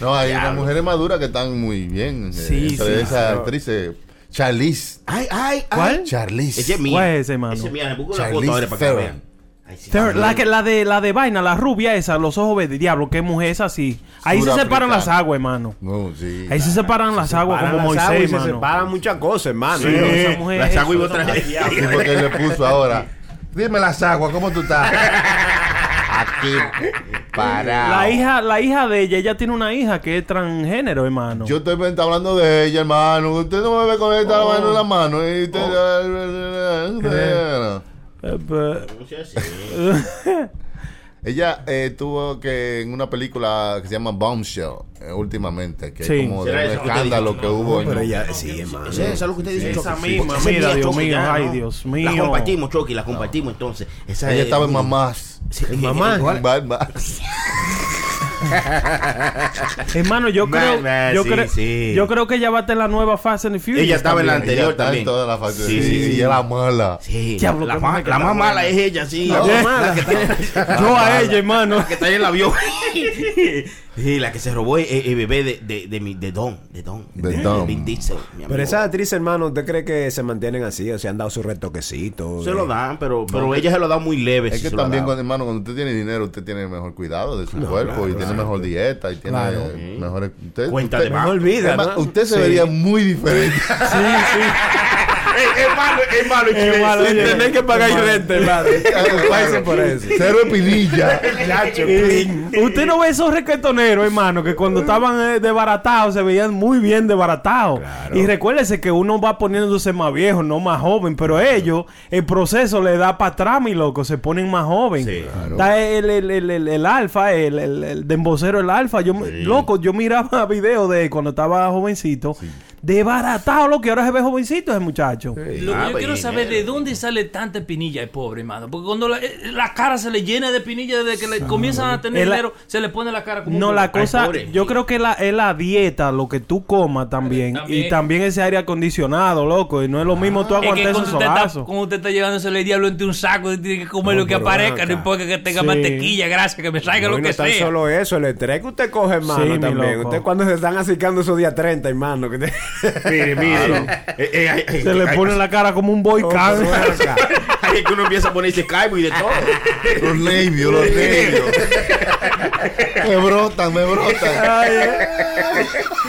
No, hay unas mujeres maduras que están muy bien. eh, Sí, entre sí, esas actrices. Charlize. Ay, ay, ay. ¿Cuál? Charlize. Ese es mío. ¿Cuál es ese, mano? Ese es mío. Busco una Charlize foto ahora para que Theron. vean. Ay, sí, la, que, la, de, la de vaina, la rubia esa, los ojos verdes, diablo, qué mujer es así. Ahí se separan las aguas, hermano. No, sí. Ahí se separan las aguas como las aguas Moisés, se separan muchas cosas, hermano. Las hago y otra vez. Sí, porque le puso ahora. Dime las aguas, ¿cómo tú estás? Aquí, para. La hija, la hija de ella, ella tiene una hija que es transgénero, hermano. Yo estoy hablando de ella, hermano. Usted no me ve con esta mano en la mano. y usted- Eh, pues, Ella eh, tuvo que en una película que se llama Bombshell eh, últimamente, que Sí. es como de ¿Será un escándalo que hubo. en- Pero ella, sí, hermano. Es lo que usted dice. Esa misma, mira, Dios mío, ay. Dios La mío. compartimos, Chucky, la compartimos entonces. Esa Ella es- estaba en Mamás. Sí, Mamá. igual. Mad Max. hermano, yo creo, man, yo, sí, creo sí. yo creo que ella va a estar en la nueva Fast and the Furious. Ella estaba en la anterior Ella está en también. toda la fase. Sí, Sí, sí, sí. Ella era mala. Sí, la, más- la mala es ella, sí. La La, más la mala. que tiene- Yo a ella, hermano. que está en el avión. sí, la que se robó el, el bebé de, de, de, mi- de Don. De Don. De Don. Vin Diesel, mi amigo. Pero esas actrices, hermano, ¿usted cree que se mantienen así? O se han dado su retoquecito. Se lo dan, pero, pero ella se lo da muy leve. Es sí que se también, cuando, hermano, cuando usted tiene dinero, usted tiene mejor cuidado de su cuerpo y tiene mejor dieta y tiene Claro. mejores. Usted, Cuenta usted, de Mejor vida, es más, ¿no? usted se Sí. vería muy diferente. Es malo, es malo. Es malo, Sin oye. tener que pagar renta, hermano. Váyase por eso. Cero espinilla. Usted no ve esos requetoneros, hermano, que cuando estaban eh, desbaratados se veían muy bien desbaratados. Y recuérdese que uno va poniéndose más viejo, no más joven, pero ellos, el proceso le da para atrás, mi loco, se ponen más joven. Sí. Está el, el, el, el, el alfa, el, el, el dembocero, el alfa. Yo, Loco, yo miraba videos de cuando estaba jovencito. Desbaratado, lo que ahora se ve jovencito ese muchacho. Lo que Ah, yo quiero pues, saber dinero. de dónde sale tanta espinilla el pobre, hermano. Porque cuando la, eh, la cara se le llena de espinilla desde que le comienzan a tener la- dinero, se le pone la cara como No, un la pobre. cosa, Ay, pobre. yo creo que la, es la dieta, lo que tú comas también, También. Y también ese aire acondicionado, loco. Y no es lo mismo tú Es que aguantar cuando esos usted, está, solazos. cuando usted está llevándose el diablo entre un saco, usted tiene que comer No, lo que aparezca, no importa que tenga Sí. mantequilla, grasa, que me salga No, lo y no que tan sea. solo eso, el estrés que usted coge, hermano, Sí, también. Usted cuando se están acicando esos días 30, hermano. Que te... Mire, mire. Eh, eh, Se le pone la cara como un boy Oh, can. es que uno empieza a ponerse calvo y de todo. Los nervios, los nervios. me brotan, me brotan. Ay, eh.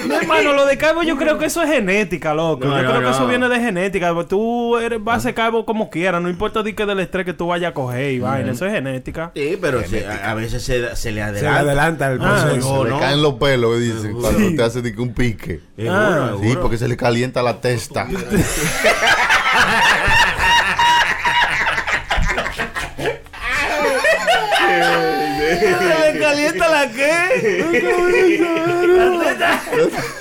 No, hermano, lo de calvo yo creo que eso es genética, loco. No, yo no, creo que eso viene de genética. Tú eres, vas a ser calvo como quieras. No importa di que del estrés que tú vayas a coger y vaina. Eso es genética. Sí, pero se- a, a veces se, se le Se le adelanta. el Ah, proceso. Se le no. caen los pelos, dicen, cuando te hace de que un pique. Seguro, Ah, Sí, porque se le calienta la testa. Se le calienta la qué?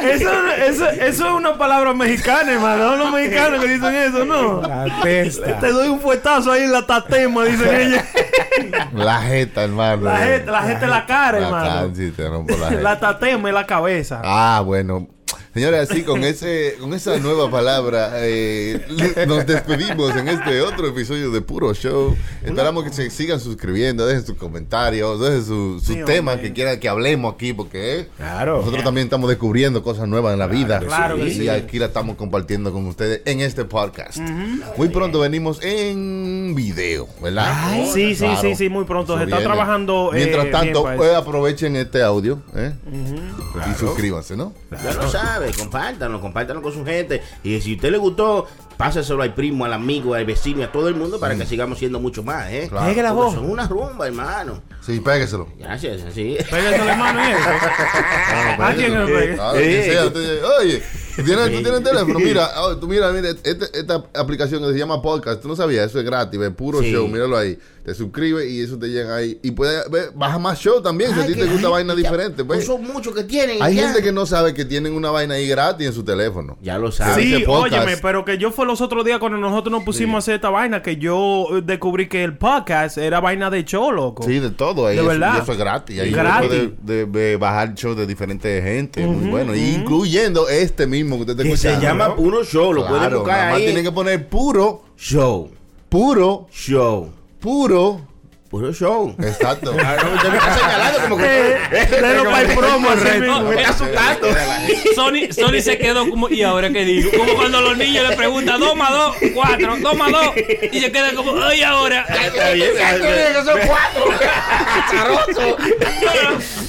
Eso, eso, eso es una palabra mexicana, hermano. Son los mexicanos que dicen eso, ¿no? La testa. Te doy un fuetazo ahí en la tatema, dicen ellos. La jeta, hermano. La gente, la gente en la cara, La hermano. cara, sí, te rompo la jeta. La tatema en la cabeza. Ah, bueno. Señores, así con ese, con esa nueva palabra, eh, nos despedimos en este otro episodio de Puro Show. Esperamos que se sigan suscribiendo, dejen sus comentarios, dejen su- sus Sí, temas que quieran que hablemos aquí, porque eh, Claro. nosotros también estamos descubriendo cosas nuevas en la vida. claro y sí. aquí la estamos compartiendo con ustedes en este podcast. Muy pronto venimos en video, ¿verdad? Sí, sí, Claro. sí, sí, muy pronto. Se está viene. trabajando. eh, Mientras tanto, pues, aprovechen este audio ¿eh? y suscríbanse, ¿no? Ya lo compártanlo, compártanlo con su gente. Y si a usted le gustó, pásaselo al primo, al amigo, al vecino y a todo el mundo para que sigamos siendo mucho más, ¿eh? Claro. La Porque voz. Son una rumba, hermano. Sí, pégueselo. Gracias, así. Pégase la mano en eso. ¿A quién le pegue? Claro, sea, Oye, ¿tú tienes, tú tienes teléfono? Mira, oh, tú mira, mira, este- esta aplicación que se llama Podcast, tú no sabías, eso es gratis, es puro Sí. show, míralo ahí. Te suscribes y eso te llega ahí. Y puedes ver, baja más show también, si a ti que- te gusta ay, vaina ya, diferente. Pues. no son muchos que tienen. Hay ya. gente que no sabe que tienen una vaina ahí gratis en su teléfono. Ya lo sabe. Sí. Sí, óyeme, pero que yo fue los otros días cuando nosotros nos pusimos a hacer esta vaina que yo eh, descubrí que el podcast era vaina de show, loco. Sí, de todo. Ahí De eso- verdad. Y eso es gratis. Ahí Gratis. de, de bajar shows de diferentes gente. muy bueno. Incluyendo este mismo que usted está Que se escuchando. llama Puro Show, lo pueden buscar nada más ahí. tienen que poner puro, Show, puro, show, puro. Puro show. Exacto. No, usted me está señalando como que. Los para el promo, así mismo. me está asustando. Sony, Sony se quedó como, ¿y ahora qué digo? Como cuando los niños le preguntan, 2 más 2, 4, 2 más 2, y se queda como, ¡ay, ahora! Está bien, que son cuatro. Azaroso.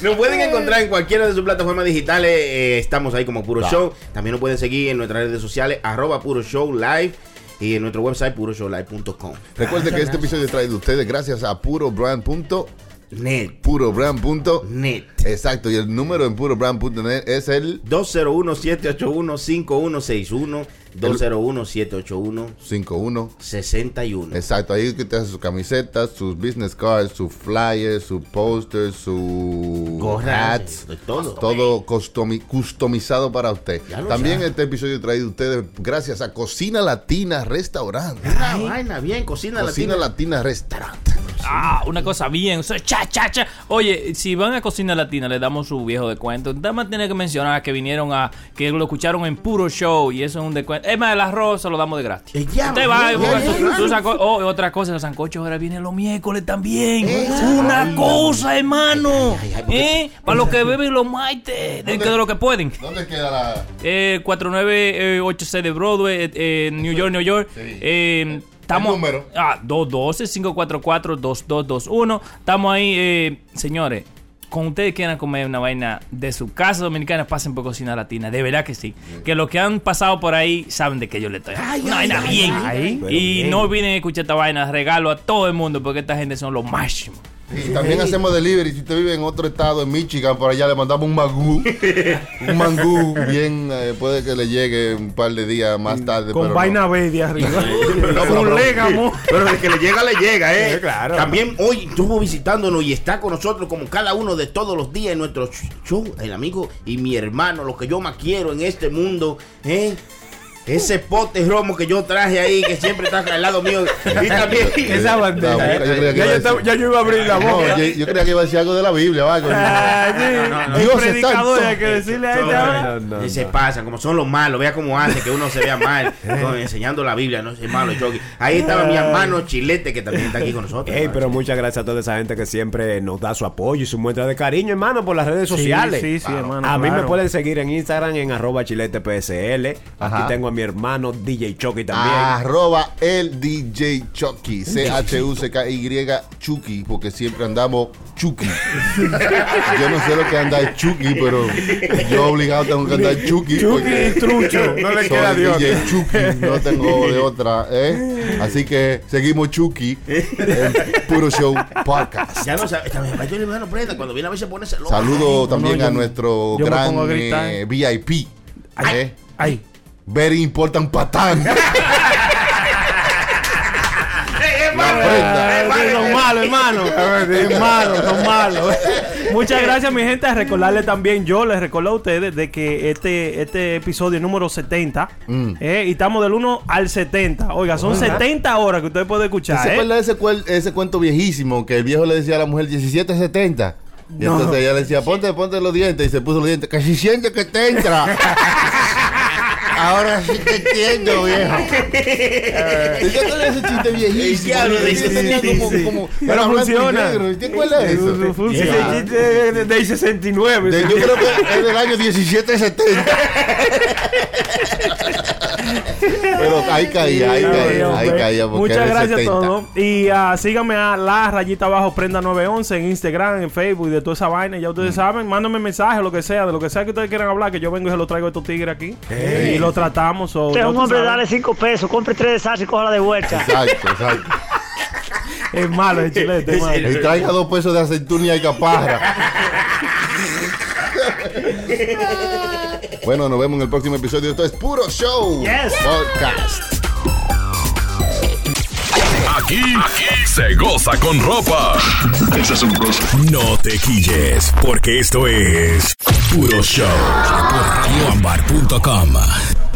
Nos pueden encontrar en cualquiera de sus plataformas digitales. eh, estamos ahí como Puro Show. También nos pueden seguir en nuestras redes sociales, arroba Puro Show Live. Y en nuestro website, puroshowlive.com. Recuerde que este episodio es traído de ustedes gracias a purobrand.purobrand. Net. Net. Exacto. Y el número en purobrand.net es el 201-781-5161. 201-781-61. 51. Exacto, ahí que te hace sus camisetas, sus business cards, sus flyers, sus posters, sus Gorras, hats, de todo. todo customi- customizado para usted. También sabe. este episodio traído a ustedes gracias a Cocina Latina Restaurant. Una vaina bien, cocina, Cocina latina. Latina Restaurant. Ah, una cosa bien, o sea, cha, cha, cha. Oye, si van a Cocina Latina, le damos su viejo descuento. Nada más tiene que mencionar que vinieron a, que lo escucharon en puro show y eso es un descuento. Es más, el arroz se lo damos de gratis. Eh, ya, Usted va ya, y busca ya, su- ya. su sanco- Oh, otra cosa, los sancochos ahora vienen los miércoles también. Una cosa, hermano. ay, ¿Eh? Para los que beben los maites, de, de lo que pueden. ¿Dónde queda la...? Eh, 4986 de Broadway, eh, eh, New York, New York. Eh, estamos, número. Ah, 212-544-2221. Estamos ahí, eh, señores. Con ustedes quieran comer una vaina de su casa dominicana, pasen por cocina latina. De verdad que sí. Que los que han pasado por ahí saben de que yo le estoy hablando. Una vaina bien. y no olviden escuchar esta vaina. Regalo a todo el mundo porque esta gente son los máximos. Y también hacemos delivery. Si usted vive en otro estado, en Michigan, por allá le mandamos un mangú. un mangú bien, eh, puede que le llegue un par de días más tarde. Con pero vaina no. verde arriba. pero- un légamo. Pero el que le llega, le llega, ¿eh? Sí, claro. También hoy estuvo visitándonos y está con nosotros como cada uno de todos los días en nuestro show. El amigo y mi hermano, lo que yo más quiero en este mundo, ¿eh? Ese pote romo que yo traje ahí, que siempre está al lado mío. Y también. Esa bandera. La boca, yo creía que Ya yo, estaba- decir- ya yo iba a abrir la No, boca. yo, yo creía que iba a decir algo de la Biblia. va, coño. Ah, sí. no, Dios es predicador santo. hay que decirle a ahora. No, no, Y se no. pasan, como son los malos, vea cómo hace que uno se vea mal, enseñando la Biblia, no es malo, Chucky. Ahí estaba mi hermano Chilete, que también está aquí con nosotros. Ey, pero muchas gracias a toda esa gente que siempre nos da su apoyo y su muestra de cariño, hermano, por las redes sociales. Sí, sí, hermano. a mí me pueden seguir en Instagram en arroba chiletepsl. Ajá. Aquí tengo a mi hermano DJ Chucky también. Arroba el DJ Chucky. C-H-U-C-K-Y Chucky. Porque siempre andamos Chucky. yo no sé lo que anda Chucky, pero yo obligado tengo que andar Chucky. Chucky y trucho. No le soy queda de DJ Chucky. No tengo de otra. ¿eh? Así que seguimos Chucky en Puro Show Podcast. Ya no sabe, también vaya el hermano prenda, cuando viene a pone celoso. Saludo también no, a nuestro gran eh, VIP. ¿eh? Ay. Very important patán. ¡Eh, hermano! Prenda. Ah, sí, son malos, hermano. Es malo, son malos. Muchas gracias, mi gente. A recordarle también, yo les recuerdo a ustedes de que este, este episodio número 70, Mm. eh, y estamos del 1 al 70. Oiga, son 70 horas que ustedes pueden escuchar. ¿Se eh. acuerda de ese, cuel- ese cuento viejísimo que el viejo le decía a la mujer 1770? Y No. entonces ella le decía, ponte, ponte los dientes. Y se puso los dientes. Que si siente que te entra. Ahora sí te entiendo, viejo. Eh, ¿Yo te ese chiste viejísimo? diablo, Sí, dice, sí, sí, sí, como- sí. como- Pero funciona. negro. ¿Te acuerdas de eso? Fu- funciona. Ese chiste de, de, de 69. De- ese yo creo que es del año 1770. Pero ahí caía, ahí caía, ahí caía. porque Muchas gracias 70. a todos. Y ah, síganme a la rayita abajo prenda 911 en Instagram, en Facebook y de toda esa vaina. Ya Mm. ustedes saben, mándenme mensajes, lo que sea, de lo que sea que ustedes quieran hablar, que yo vengo y se lo traigo a estos tigres aquí. Y lo tratamos. o Usted es un hombre, sabes. dale cinco pesos, compre tres de salsa y cójala de vuelta. Exacto, exacto. Es malo el chilete, es malo. Y traiga dos pesos de aceituna y alcaparra. bueno, nos vemos en el próximo episodio. Esto es Puro Show Yes. Podcast. Aquí, aquí se goza con ropa. No te quilles, porque esto es Puro Show por radioambar.com.